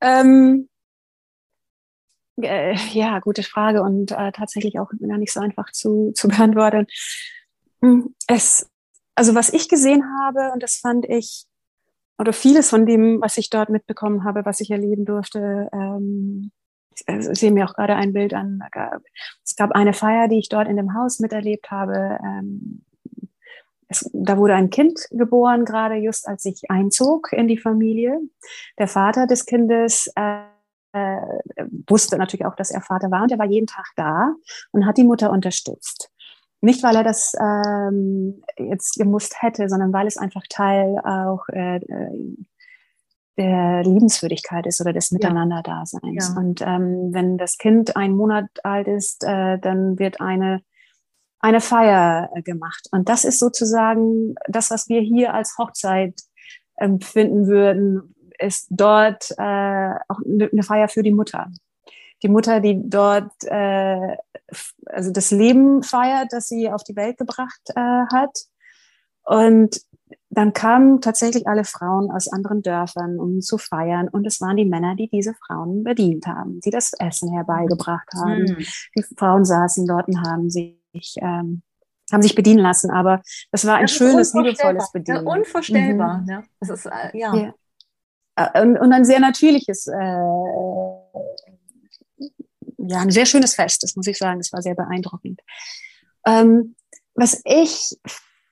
Ähm, äh, ja, gute Frage und äh, tatsächlich auch gar nicht so einfach zu, zu beantworten. Hm, es, also was ich gesehen habe, und das fand ich, oder vieles von dem, was ich dort mitbekommen habe, was ich erleben durfte, ähm, ich äh, sehe mir auch gerade ein Bild an. Es gab eine Feier, die ich dort in dem Haus miterlebt habe. Ähm, es, da wurde ein Kind geboren, gerade just als ich einzog in die Familie. Der Vater des Kindes äh, äh, wusste natürlich auch, dass er Vater war und er war jeden Tag da und hat die Mutter unterstützt. Nicht, weil er das ähm, jetzt gemusst hätte, sondern weil es einfach Teil auch äh, äh der Liebenswürdigkeit ist oder des Miteinanderdaseins. Ja. Und ähm, wenn das Kind einen Monat alt ist, äh, dann wird eine eine Feier äh, gemacht. Und das ist sozusagen das, was wir hier als Hochzeit empfinden würden, ist dort äh, auch eine Feier für die Mutter. Die Mutter, die dort äh, also das Leben feiert, das sie auf die Welt gebracht äh, hat. Und dann kamen tatsächlich alle Frauen aus anderen Dörfern, um zu feiern. Und es waren die Männer, die diese Frauen bedient haben, die das Essen herbeigebracht haben. Mhm. Die Frauen saßen dort und haben sich, ähm, haben sich bedienen lassen. Aber das war ein das schönes, liebevolles Bedienen. Ja, unvorstellbar. Mhm. Ja. Das ist, äh, ja. ja. Äh, und, und, ein sehr natürliches, äh, ja, ein sehr schönes Fest, das muss ich sagen. Es war sehr beeindruckend. Ähm, was ich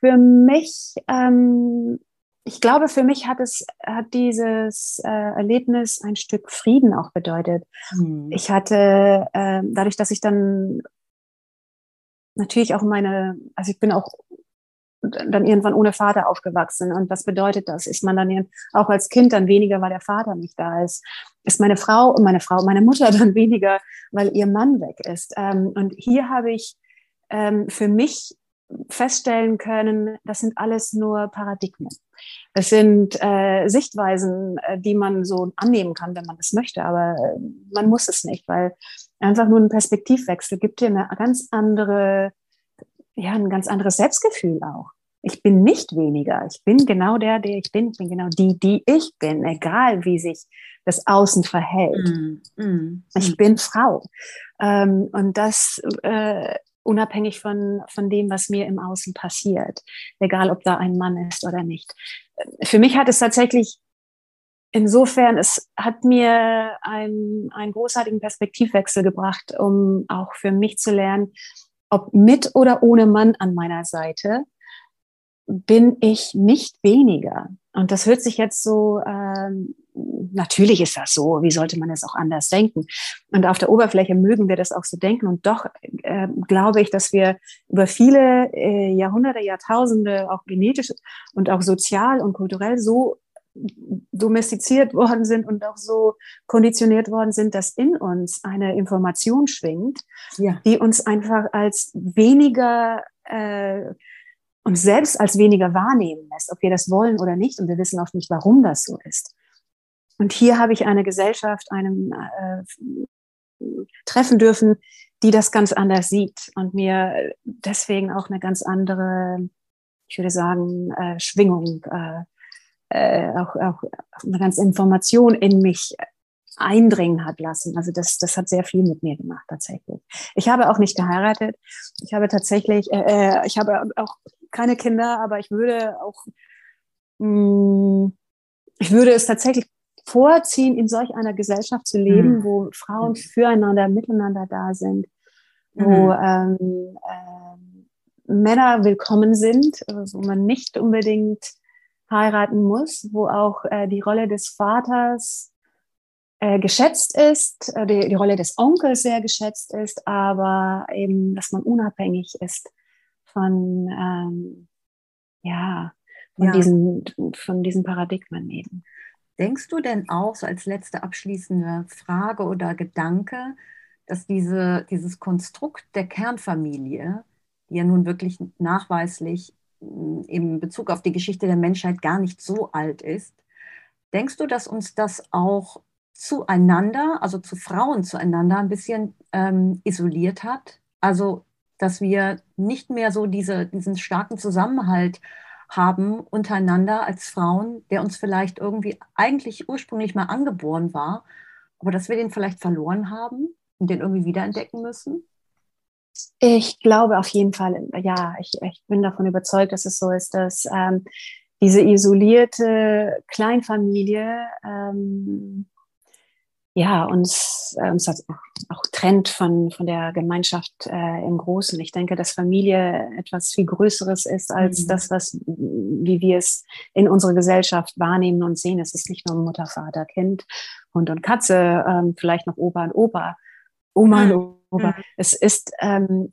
für mich, ähm, ich glaube, für mich hat es, hat dieses äh, Erlebnis ein Stück Frieden auch bedeutet. Mhm. Ich hatte, äh, dadurch, dass ich dann natürlich auch meine, also ich bin auch dann irgendwann ohne Vater aufgewachsen. Und was bedeutet das? Ist man dann auch als Kind dann weniger, weil der Vater nicht da ist? Ist meine Frau, meine Frau, meine Mutter dann weniger, weil ihr Mann weg ist? Ähm, und hier habe ich ähm, für mich feststellen können, das sind alles nur Paradigmen. Es sind äh, Sichtweisen, äh, die man so annehmen kann, wenn man es möchte, aber äh, man muss es nicht, weil einfach nur ein Perspektivwechsel gibt dir eine ganz andere, ja, ein ganz anderes Selbstgefühl auch. Ich bin nicht weniger. Ich bin genau der, der ich bin. Ich bin genau die, die ich bin, egal wie sich das Außen verhält. Mm, mm, ich mm. bin Frau. Ähm, und das äh, unabhängig von, von dem, was mir im Außen passiert, egal ob da ein Mann ist oder nicht. Für mich hat es tatsächlich insofern, es hat mir einen, einen großartigen Perspektivwechsel gebracht, um auch für mich zu lernen, ob mit oder ohne Mann an meiner Seite, bin ich nicht weniger. Und das hört sich jetzt so ähm, natürlich ist das so, wie sollte man es auch anders denken? Und auf der Oberfläche mögen wir das auch so denken. Und doch äh, glaube ich, dass wir über viele äh, Jahrhunderte, Jahrtausende auch genetisch und auch sozial und kulturell so domestiziert worden sind und auch so konditioniert worden sind, dass in uns eine Information schwingt, ja. die uns einfach als weniger äh, uns selbst als weniger wahrnehmen lässt, ob wir das wollen oder nicht. Und wir wissen auch nicht, warum das so ist. Und hier habe ich eine Gesellschaft, einem äh, treffen dürfen, die das ganz anders sieht und mir deswegen auch eine ganz andere, ich würde sagen, äh, Schwingung, äh, äh, auch, auch eine ganze Information in mich eindringen hat lassen. Also das, das hat sehr viel mit mir gemacht tatsächlich. Ich habe auch nicht geheiratet. Ich habe tatsächlich, äh, äh ich habe auch keine Kinder, aber ich würde auch, mh, mm, ich würde es tatsächlich vorziehen, in solch einer Gesellschaft zu leben, mhm. wo Frauen füreinander, miteinander da sind, wo mhm. ähm, äh, Männer willkommen sind, wo man nicht unbedingt heiraten muss, wo auch äh, die Rolle des Vaters äh, geschätzt ist, äh, die, die Rolle des Onkels sehr geschätzt ist, aber eben, dass man unabhängig ist von, ähm, ja, von, ja. Diesen, von diesen Paradigmen eben. Denkst du denn auch, so als letzte abschließende Frage oder Gedanke, dass diese, dieses Konstrukt der Kernfamilie, die ja nun wirklich nachweislich in Bezug auf die Geschichte der Menschheit gar nicht so alt ist, denkst du, dass uns das auch zueinander, also zu Frauen zueinander, ein bisschen ähm, isoliert hat? Also, dass wir nicht mehr so diese, diesen starken Zusammenhalt haben untereinander als Frauen, der uns vielleicht irgendwie eigentlich ursprünglich mal angeboren war, aber dass wir den vielleicht verloren haben und den irgendwie wiederentdecken müssen? Ich glaube auf jeden Fall, ja, ich, ich bin davon überzeugt, dass es so ist, dass ähm, diese isolierte Kleinfamilie ähm, ja, uns, äh, uns auch, auch trennt von, von der Gemeinschaft äh, im Großen. Ich denke, dass Familie etwas viel Größeres ist als mhm. das, was, wie wir es in unserer Gesellschaft wahrnehmen und sehen. Es ist nicht nur Mutter, Vater, Kind, Hund und Katze, ähm, vielleicht noch Opa und Opa, Oma mhm. und Opa. Mhm. Es ist, ähm,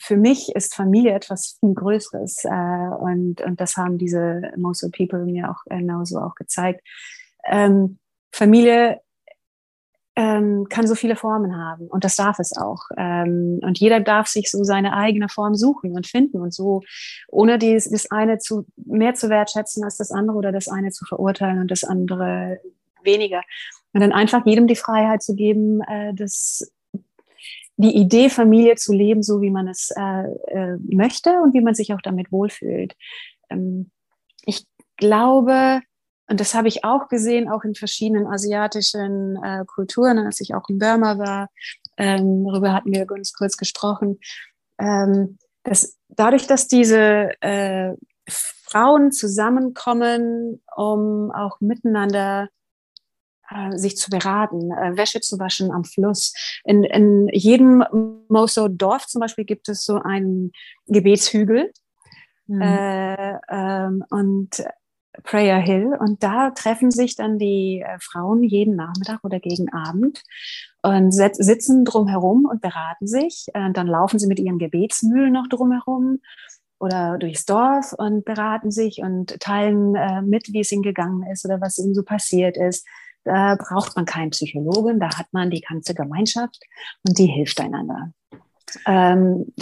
für mich ist Familie etwas viel Größeres. Äh, und, und das haben diese Most of People mir auch genauso auch gezeigt. Ähm, Familie ähm, kann so viele Formen haben und das darf es auch. Ähm, und jeder darf sich so seine eigene Form suchen und finden und so, ohne dies, das eine zu mehr zu wertschätzen als das andere oder das eine zu verurteilen und das andere weniger. Und dann einfach jedem die Freiheit zu geben, äh, das die Idee, Familie zu leben, so wie man es äh, äh, möchte und wie man sich auch damit wohlfühlt. Ähm, ich glaube, und das habe ich auch gesehen, auch in verschiedenen asiatischen äh, Kulturen, als ich auch in Burma war, ähm, darüber hatten wir ganz kurz gesprochen, ähm, dass dadurch, dass diese äh, Frauen zusammenkommen, um auch miteinander sich zu beraten, äh, Wäsche zu waschen am Fluss. In, in jedem Moso-Dorf zum Beispiel gibt es so einen Gebetshügel. Mhm. Äh, ähm, und Prayer Hill und da treffen sich dann die äh, Frauen jeden Nachmittag oder gegen Abend und sitzen drumherum und beraten sich. Und äh, dann laufen sie mit ihren Gebetsmühlen noch drumherum oder durchs Dorf und beraten sich und teilen äh, mit, wie es ihnen gegangen ist oder was ihnen so passiert ist. Da braucht man keinen Psychologen, da hat man die ganze Gemeinschaft und die hilft einander. Ähm,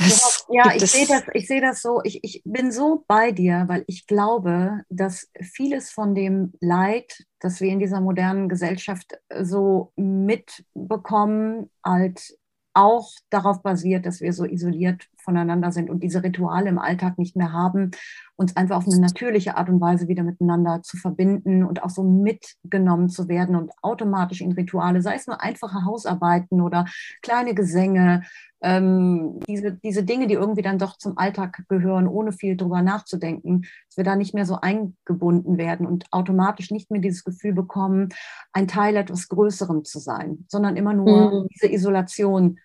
ja, ich sehe das, ich sehe das so, ich, ich bin so bei dir, weil ich glaube, dass vieles von dem Leid, das wir in dieser modernen Gesellschaft so mitbekommen, halt auch darauf basiert, dass wir so isoliert voneinander sind und diese Rituale im Alltag nicht mehr haben, uns einfach auf eine natürliche Art und Weise wieder miteinander zu verbinden und auch so mitgenommen zu werden und automatisch in Rituale, sei es nur einfache Hausarbeiten oder kleine Gesänge, ähm, diese, diese Dinge, die irgendwie dann doch zum Alltag gehören, ohne viel drüber nachzudenken, dass wir da nicht mehr so eingebunden werden und automatisch nicht mehr dieses Gefühl bekommen, ein Teil etwas Größerem zu sein, sondern immer nur mhm. diese Isolation,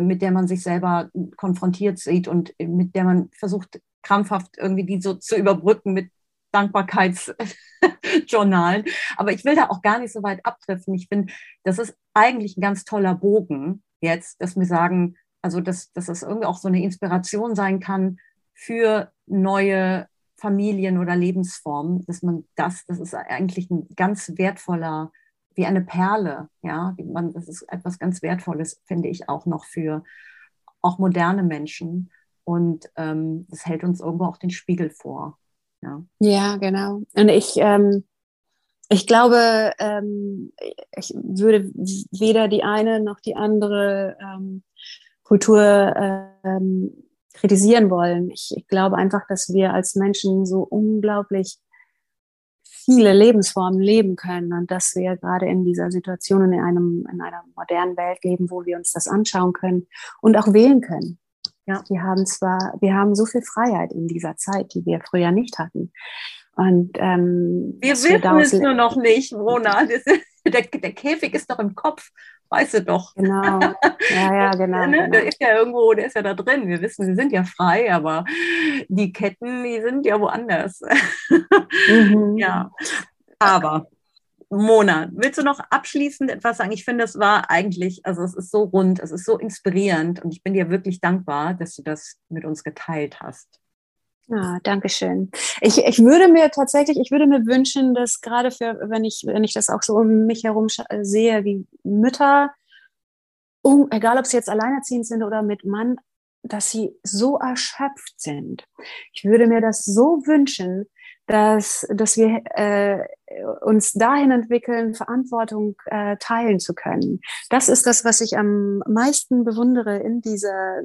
mit der man sich selber konfrontiert sieht und mit der man versucht, krampfhaft irgendwie die so zu überbrücken mit Dankbarkeitsjournalen. Aber ich will da auch gar nicht so weit abtreffen. Ich finde, das ist eigentlich ein ganz toller Bogen jetzt, dass wir sagen, also dass, dass das irgendwie auch so eine Inspiration sein kann für neue Familien oder Lebensformen, dass man das, das ist eigentlich ein ganz wertvoller, wie eine Perle, ja, man, das ist etwas ganz Wertvolles, finde ich auch noch für auch moderne Menschen und ähm, das hält uns irgendwo auch den Spiegel vor. Ja, ja genau. Und ich, ähm, ich glaube, ähm, ich würde weder die eine noch die andere ähm, Kultur ähm, kritisieren wollen. Ich, ich, glaube einfach, dass wir als Menschen so unglaublich viele Lebensformen leben können und dass wir gerade in dieser Situation und in, einem, in einer modernen Welt leben, wo wir uns das anschauen können und auch wählen können. Ja, wir haben zwar, wir haben so viel Freiheit in dieser Zeit, die wir früher nicht hatten. Und ähm, wir wissen es nur noch nicht, Mona. der, der Käfig ist doch im Kopf weißt du doch. Genau, ja, ja, genau, ne? genau. Der ist ja irgendwo, der ist ja da drin. Wir wissen, sie sind ja frei, aber die Ketten, die sind ja woanders. Mhm. ja, aber Mona, willst du noch abschließend etwas sagen? Ich finde, es war eigentlich, also es ist so rund, es ist so inspirierend und ich bin dir wirklich dankbar, dass du das mit uns geteilt hast. Ah, danke schön. Ich, ich würde mir tatsächlich, ich würde mir wünschen, dass gerade für, wenn ich, wenn ich das auch so um mich herum sehe, wie Mütter, um, egal ob sie jetzt alleinerziehend sind oder mit Mann, dass sie so erschöpft sind. Ich würde mir das so wünschen, dass, dass wir äh, uns dahin entwickeln, Verantwortung äh, teilen zu können. Das ist das, was ich am meisten bewundere in dieser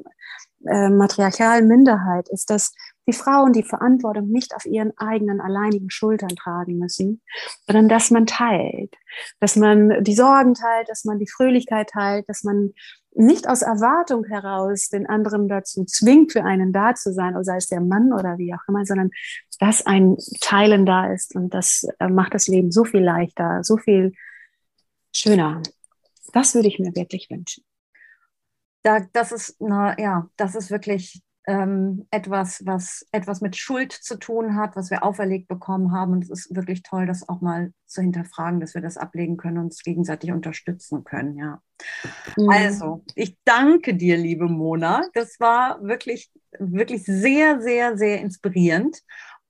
äh, matriarchalen Minderheit, ist, dass die Frauen die Verantwortung nicht auf ihren eigenen alleinigen Schultern tragen müssen, sondern dass man teilt, dass man die Sorgen teilt, dass man die Fröhlichkeit teilt, dass man nicht aus Erwartung heraus den anderen dazu zwingt, für einen da zu sein, sei es der Mann oder wie auch immer, sondern dass ein Teilen da ist und das äh, macht das Leben so viel leichter, so viel schöner. Das würde ich mir wirklich wünschen. Da, das ist, na, ja, das ist wirklich ähm, etwas, was etwas mit Schuld zu tun hat, was wir auferlegt bekommen haben. Und es ist wirklich toll, das auch mal zu hinterfragen, dass wir das ablegen können und uns gegenseitig unterstützen können. Ja. Mhm. Also, ich danke dir, liebe Mona. Das war wirklich, wirklich sehr, sehr, sehr inspirierend.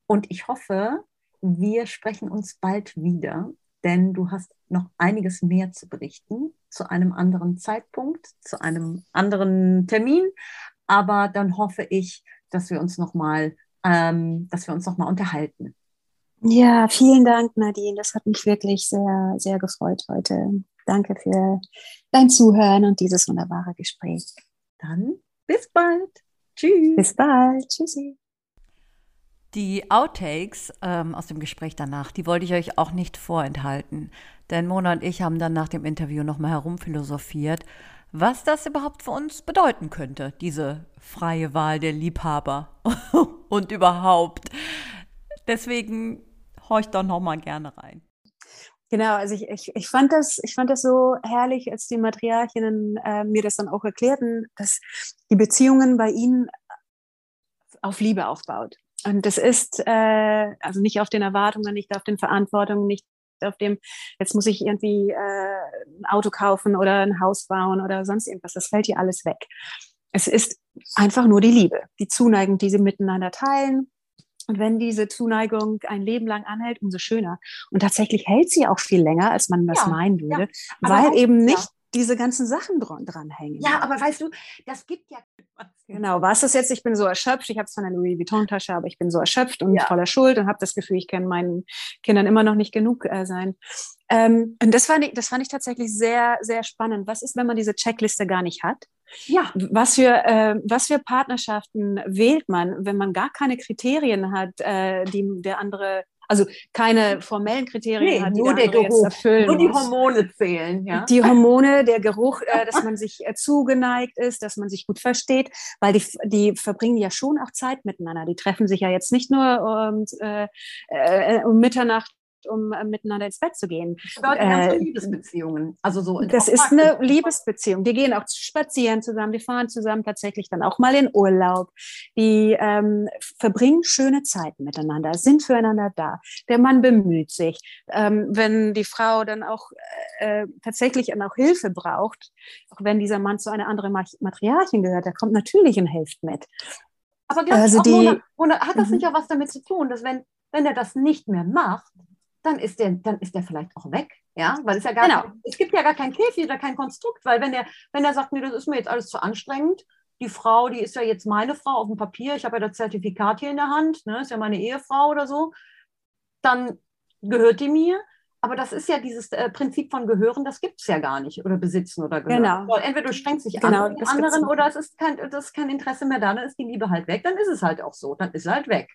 Und ich hoffe, wir sprechen uns bald wieder denn du hast noch einiges mehr zu berichten zu einem anderen Zeitpunkt, zu einem anderen Termin. Aber dann hoffe ich, dass wir uns nochmal, ähm, dass wir uns noch mal unterhalten. Ja, vielen Dank, Nadine. Das hat mich wirklich sehr, sehr gefreut heute. Danke für dein Zuhören und dieses wunderbare Gespräch. Dann bis bald. Tschüss. Bis bald. Tschüssi. Die Outtakes ähm, aus dem Gespräch danach, die wollte ich euch auch nicht vorenthalten. Denn Mona und ich haben dann nach dem Interview nochmal herumphilosophiert, was das überhaupt für uns bedeuten könnte, diese freie Wahl der Liebhaber und überhaupt. Deswegen horcht doch nochmal gerne rein. Genau, also ich, ich, ich, fand das, ich fand das so herrlich, als die Matriarchinnen äh, mir das dann auch erklärten, dass die Beziehungen bei ihnen auf Liebe aufbaut. Und das ist äh, also nicht auf den Erwartungen, nicht auf den Verantwortungen, nicht auf dem, jetzt muss ich irgendwie äh, ein Auto kaufen oder ein Haus bauen oder sonst irgendwas. Das fällt hier alles weg. Es ist einfach nur die Liebe, die Zuneigung, die sie miteinander teilen. Und wenn diese Zuneigung ein Leben lang anhält, umso schöner. Und tatsächlich hält sie auch viel länger, als man das ja, meinen würde, ja. weil eben nicht diese ganzen Sachen dran, dranhängen. Ja, aber weißt du, das gibt ja. Genau, was ist jetzt? Ich bin so erschöpft. Ich habe zwar eine Louis Vuitton-Tasche, aber ich bin so erschöpft und ja. voller Schuld und habe das Gefühl, ich kann meinen Kindern immer noch nicht genug äh, sein. Ähm, und das fand, ich, das fand ich tatsächlich sehr, sehr spannend. Was ist, wenn man diese Checkliste gar nicht hat? Ja. Was für, äh, was für Partnerschaften wählt man, wenn man gar keine Kriterien hat, äh, die der andere also keine formellen Kriterien nee, hat, die nur der Geruch, erfüllen Nur die Hormone zählen, ja. Die Hormone, der Geruch, äh, dass man sich äh, zugeneigt ist, dass man sich gut versteht, weil die, die verbringen ja schon auch Zeit miteinander. Die treffen sich ja jetzt nicht nur um, äh, äh, um Mitternacht um äh, miteinander ins Bett zu gehen. Das bedeutet äh, Liebesbeziehungen. Also so das ist eine Liebesbeziehung. Die gehen auch spazieren zusammen, die fahren zusammen tatsächlich dann auch mal in Urlaub. Die ähm, verbringen schöne Zeiten miteinander, sind füreinander da. Der Mann bemüht sich. Ähm, wenn die Frau dann auch äh, tatsächlich auch Hilfe braucht, auch wenn dieser Mann zu einer anderen Matriarchin gehört, der kommt natürlich und hilft mit. Aber also die, Mona, Mona, hat das nicht auch was damit zu tun, dass wenn, wenn er das nicht mehr macht, dann ist der, dann ist der vielleicht auch weg. Ja, weil es ja gar genau. es gibt ja gar kein Käfig oder kein Konstrukt, weil wenn er, wenn er sagt, nee, das ist mir jetzt alles zu anstrengend, die Frau, die ist ja jetzt meine Frau auf dem Papier, ich habe ja das Zertifikat hier in der Hand, ne, ist ja meine Ehefrau oder so, dann gehört die mir. Aber das ist ja dieses äh, Prinzip von Gehören, das gibt es ja gar nicht oder besitzen oder gehören. Genau. Entweder du strengst dich genau, an den anderen oder es ist kein, das ist kein Interesse mehr da, dann ist die Liebe halt weg, dann ist es halt auch so, dann ist sie halt weg.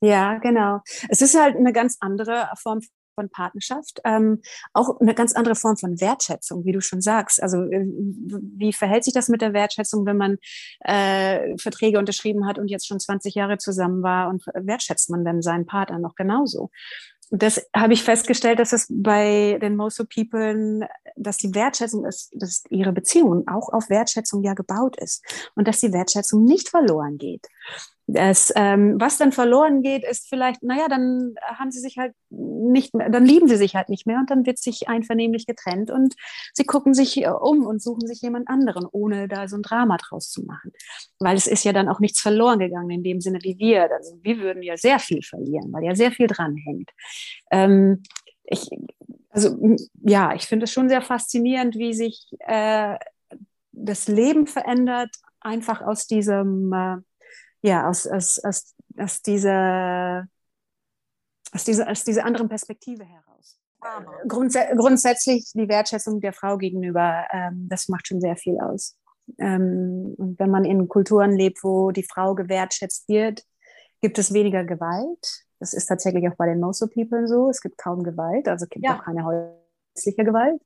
Ja, genau. Es ist halt eine ganz andere Form von Partnerschaft, ähm, auch eine ganz andere Form von Wertschätzung, wie du schon sagst. Also äh, wie verhält sich das mit der Wertschätzung, wenn man äh, Verträge unterschrieben hat und jetzt schon 20 Jahre zusammen war und wertschätzt man dann seinen Partner noch genauso? das habe ich festgestellt, dass es bei den Moso People, dass die Wertschätzung ist, dass ihre Beziehung auch auf Wertschätzung ja gebaut ist und dass die Wertschätzung nicht verloren geht. Das, ähm, was dann verloren geht, ist vielleicht, naja, dann haben sie sich halt nicht mehr, dann lieben sie sich halt nicht mehr und dann wird sich einvernehmlich getrennt und sie gucken sich äh, um und suchen sich jemand anderen, ohne da so ein Drama draus zu machen. Weil es ist ja dann auch nichts verloren gegangen in dem Sinne wie wir. Also wir würden ja sehr viel verlieren, weil ja sehr viel dranhängt. Ähm, ich, also ja, ich finde es schon sehr faszinierend, wie sich äh, das Leben verändert, einfach aus diesem äh, ja, aus, aus, aus, aus, dieser, aus, dieser, aus dieser anderen Perspektive heraus. Grundsä grundsätzlich die Wertschätzung der Frau gegenüber, ähm, das macht schon sehr viel aus. Ähm, und wenn man in Kulturen lebt, wo die Frau gewertschätzt wird, gibt es weniger Gewalt. Das ist tatsächlich auch bei den Moso People so. Es gibt kaum Gewalt, also es gibt ja. auch keine häusliche Gewalt.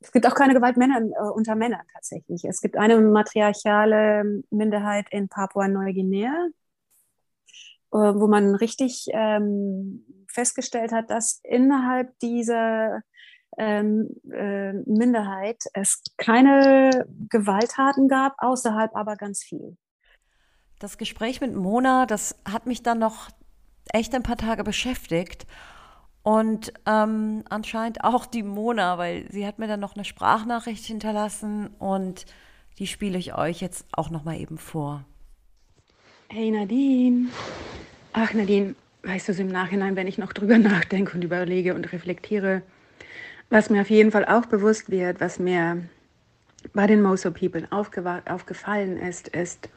Es gibt auch keine Gewalt Männer, äh, unter Männern tatsächlich. Es gibt eine matriarchale Minderheit in Papua-Neuguinea, äh, wo man richtig ähm, festgestellt hat, dass innerhalb dieser ähm, äh, Minderheit es keine Gewalttaten gab, außerhalb aber ganz viel. Das Gespräch mit Mona, das hat mich dann noch echt ein paar Tage beschäftigt. Und ähm, anscheinend auch die Mona, weil sie hat mir dann noch eine Sprachnachricht hinterlassen und die spiele ich euch jetzt auch noch mal eben vor. Hey Nadine. Ach Nadine, weißt du, so im Nachhinein, wenn ich noch drüber nachdenke und überlege und reflektiere, was mir auf jeden Fall auch bewusst wird, was mir bei den Moso People aufgefallen ist, ist,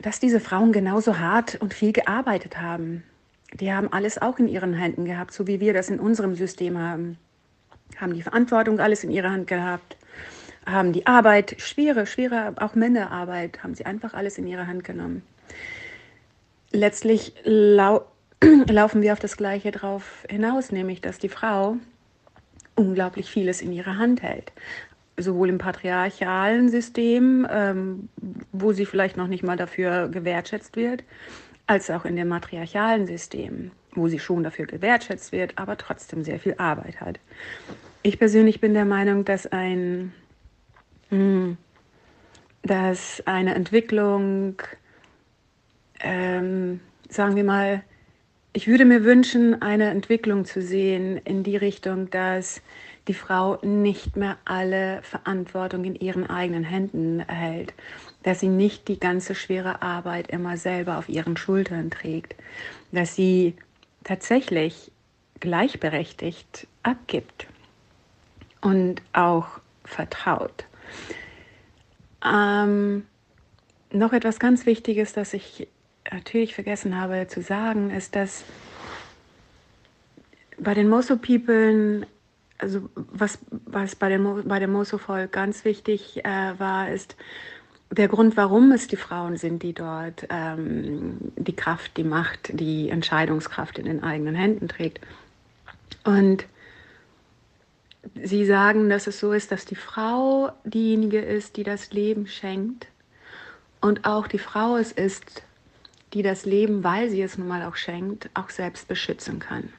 dass diese Frauen genauso hart und viel gearbeitet haben. Die haben alles auch in ihren Händen gehabt, so wie wir das in unserem System haben. Haben die Verantwortung alles in ihrer Hand gehabt, haben die Arbeit, schwere, schwere, auch Männerarbeit, haben sie einfach alles in ihre Hand genommen. Letztlich lau laufen wir auf das Gleiche drauf hinaus, nämlich dass die Frau unglaublich vieles in ihrer Hand hält. Sowohl im patriarchalen System, ähm, wo sie vielleicht noch nicht mal dafür gewertschätzt wird, als auch in dem matriarchalen System, wo sie schon dafür gewertschätzt wird, aber trotzdem sehr viel Arbeit hat. Ich persönlich bin der Meinung, dass ein hm, dass eine Entwicklung, ähm, sagen wir mal, ich würde mir wünschen, eine Entwicklung zu sehen in die Richtung, dass die Frau nicht mehr alle Verantwortung in ihren eigenen Händen hält, dass sie nicht die ganze schwere Arbeit immer selber auf ihren Schultern trägt, dass sie tatsächlich gleichberechtigt abgibt und auch vertraut. Ähm, noch etwas ganz Wichtiges, das ich natürlich vergessen habe zu sagen, ist, dass bei den Moso-People, also was, was bei, den, bei dem Moso-Volk ganz wichtig äh, war, ist der Grund, warum es die Frauen sind, die dort ähm, die Kraft, die Macht, die Entscheidungskraft in den eigenen Händen trägt. Und Sie sagen, dass es so ist, dass die Frau diejenige ist, die das Leben schenkt und auch die Frau es ist, die das Leben, weil sie es nun mal auch schenkt, auch selbst beschützen kann.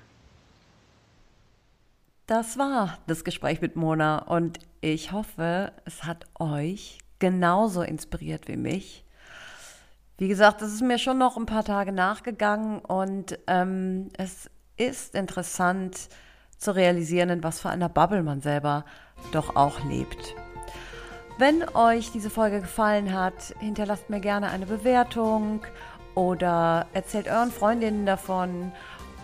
Das war das Gespräch mit Mona und ich hoffe, es hat euch genauso inspiriert wie mich. Wie gesagt, es ist mir schon noch ein paar Tage nachgegangen und ähm, es ist interessant, zu realisieren, in was für einer Bubble man selber doch auch lebt. Wenn euch diese Folge gefallen hat, hinterlasst mir gerne eine Bewertung oder erzählt euren Freundinnen davon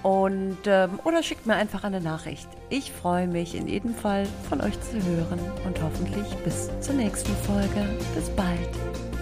und ähm, oder schickt mir einfach eine Nachricht. Ich freue mich in jedem Fall von euch zu hören und hoffentlich bis zur nächsten Folge. Bis bald.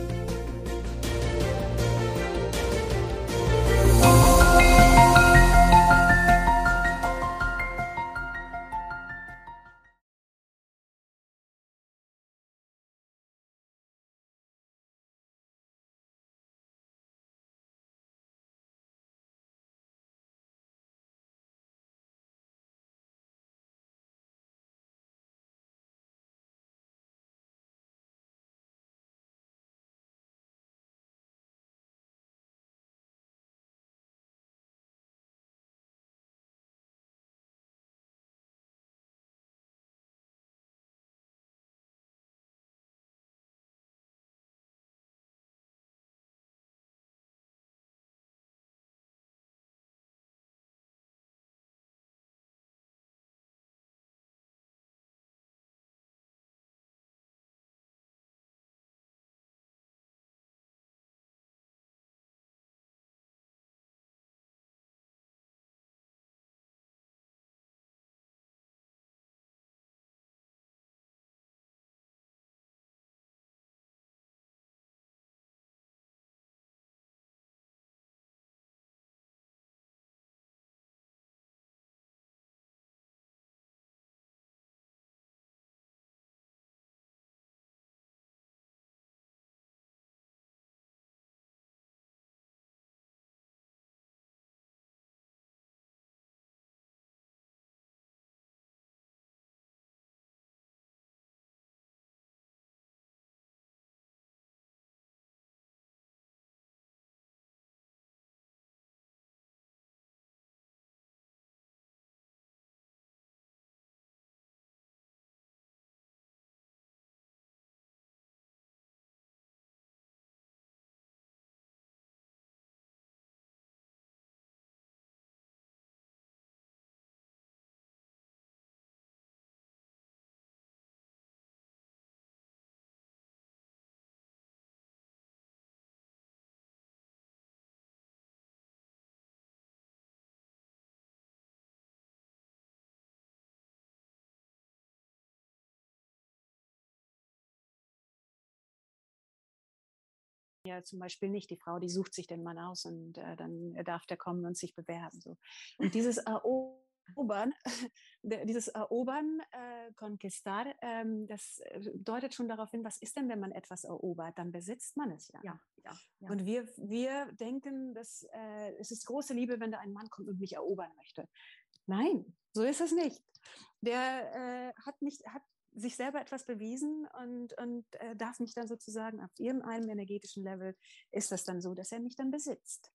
Ja zum Beispiel nicht die Frau, die sucht sich den Mann aus und äh, dann darf der kommen und sich bewerben. So. Und dieses Erobern, dieses Erobern, äh, Conquistar, ähm, das äh, deutet schon darauf hin, was ist denn, wenn man etwas erobert? Dann besitzt man es ja. Ja, ja, ja. Und wir, wir denken, dass äh, es ist große Liebe, wenn da ein Mann kommt und mich erobern möchte. Nein, so ist es nicht. Der äh, hat nicht, hat sich selber etwas bewiesen und, und äh, darf mich dann sozusagen auf irgendeinem energetischen Level ist das dann so, dass er mich dann besitzt.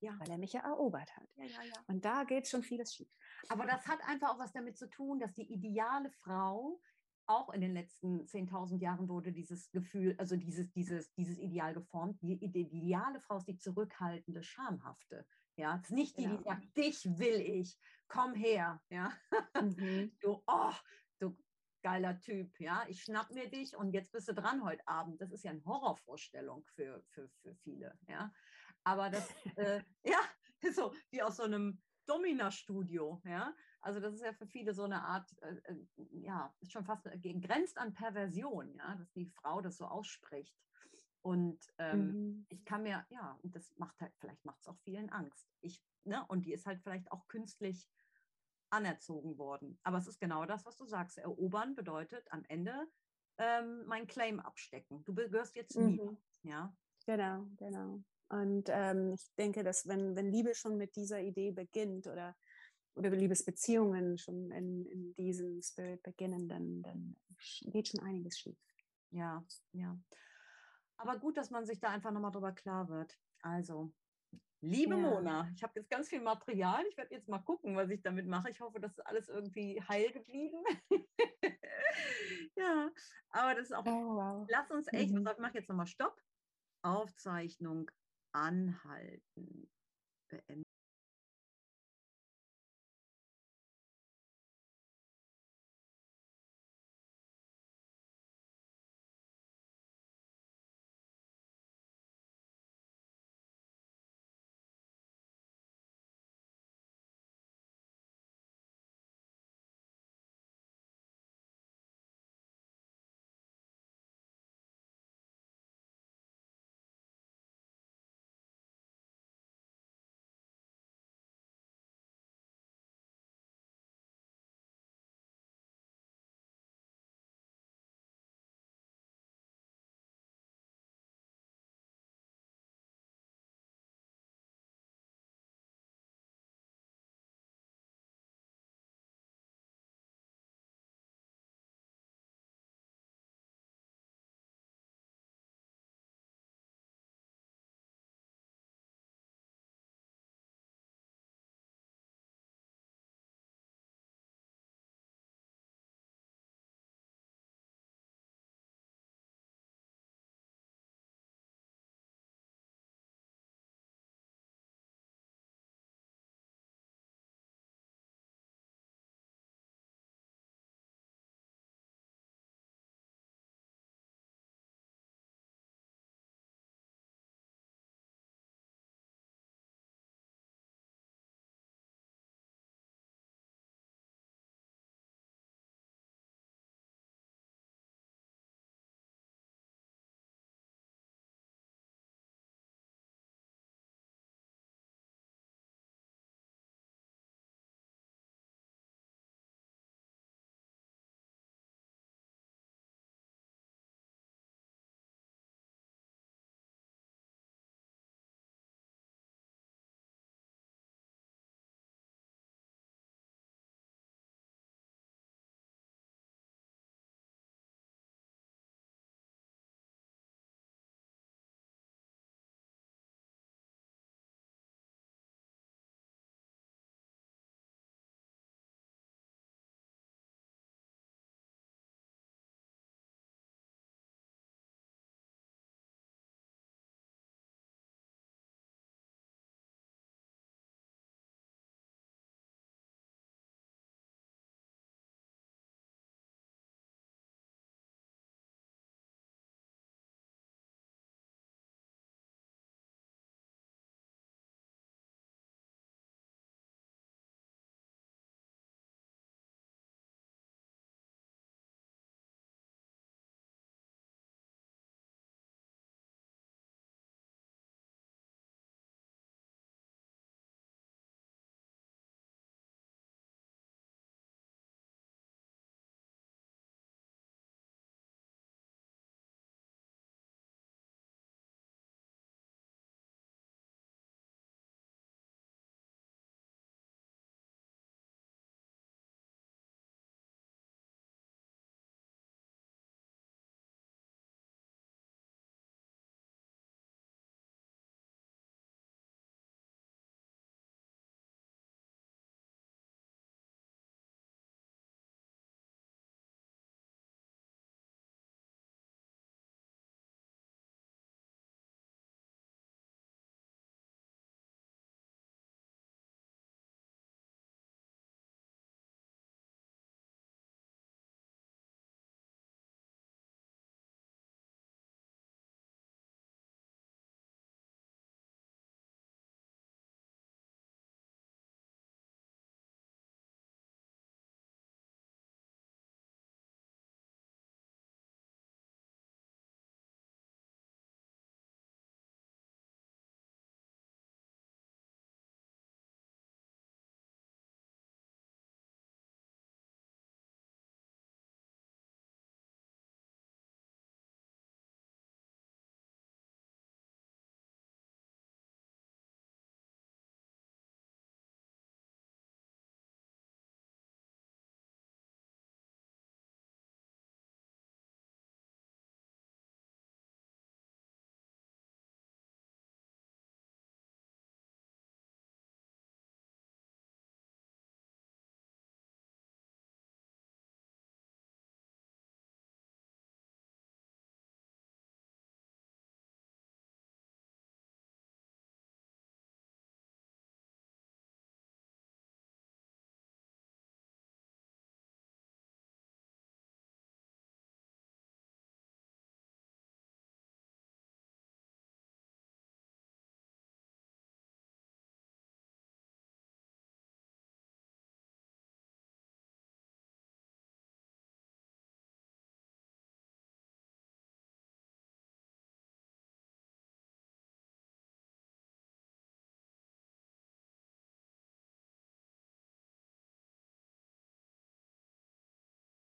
Ja. Weil er mich ja erobert hat. Ja, ja, ja. Und da geht schon vieles schief. Aber das hat einfach auch was damit zu tun, dass die ideale Frau auch in den letzten 10.000 Jahren wurde dieses Gefühl, also dieses, dieses, dieses Ideal geformt. Die, die ideale Frau ist die zurückhaltende, schamhafte. Ja, es ist nicht die, die Genau. sagt, dich will ich, komm her. Ja, Mhm. du, oh, du geiler Typ, ja, ich schnapp mir dich und jetzt bist du dran heute Abend. Das ist ja eine Horrorvorstellung für, für, für viele, ja. Aber das, äh, ja, so wie aus so einem Domina-Studio, ja. Also das ist ja für viele so eine Art, äh, äh, ja, ist schon fast äh, grenzt an Perversion, ja, dass die Frau das so ausspricht. Und ähm, Mhm. ich kann mir, ja, und das macht halt, vielleicht macht es auch vielen Angst. Ich, ne, und die ist halt vielleicht auch künstlich anerzogen worden. Aber es ist genau das, was du sagst. Erobern bedeutet am Ende ähm, mein Claim abstecken. Du gehörst jetzt Mhm. mir. Ja. Genau, genau. Und ähm, ich denke, dass wenn, wenn Liebe schon mit dieser Idee beginnt oder, oder Liebesbeziehungen schon in, in diesem Spirit beginnen, dann, dann geht schon einiges schief. Ja, ja. Aber gut, dass man sich da einfach nochmal drüber klar wird. Also, liebe Ja. Mona, ich habe jetzt ganz viel Material. Ich werde jetzt mal gucken, was ich damit mache. Ich hoffe, das ist alles irgendwie heil geblieben. ja, aber das ist auch. Oh, wow. Lass uns echt, Mhm. ich mache jetzt nochmal Stopp. Aufzeichnung anhalten. Beenden.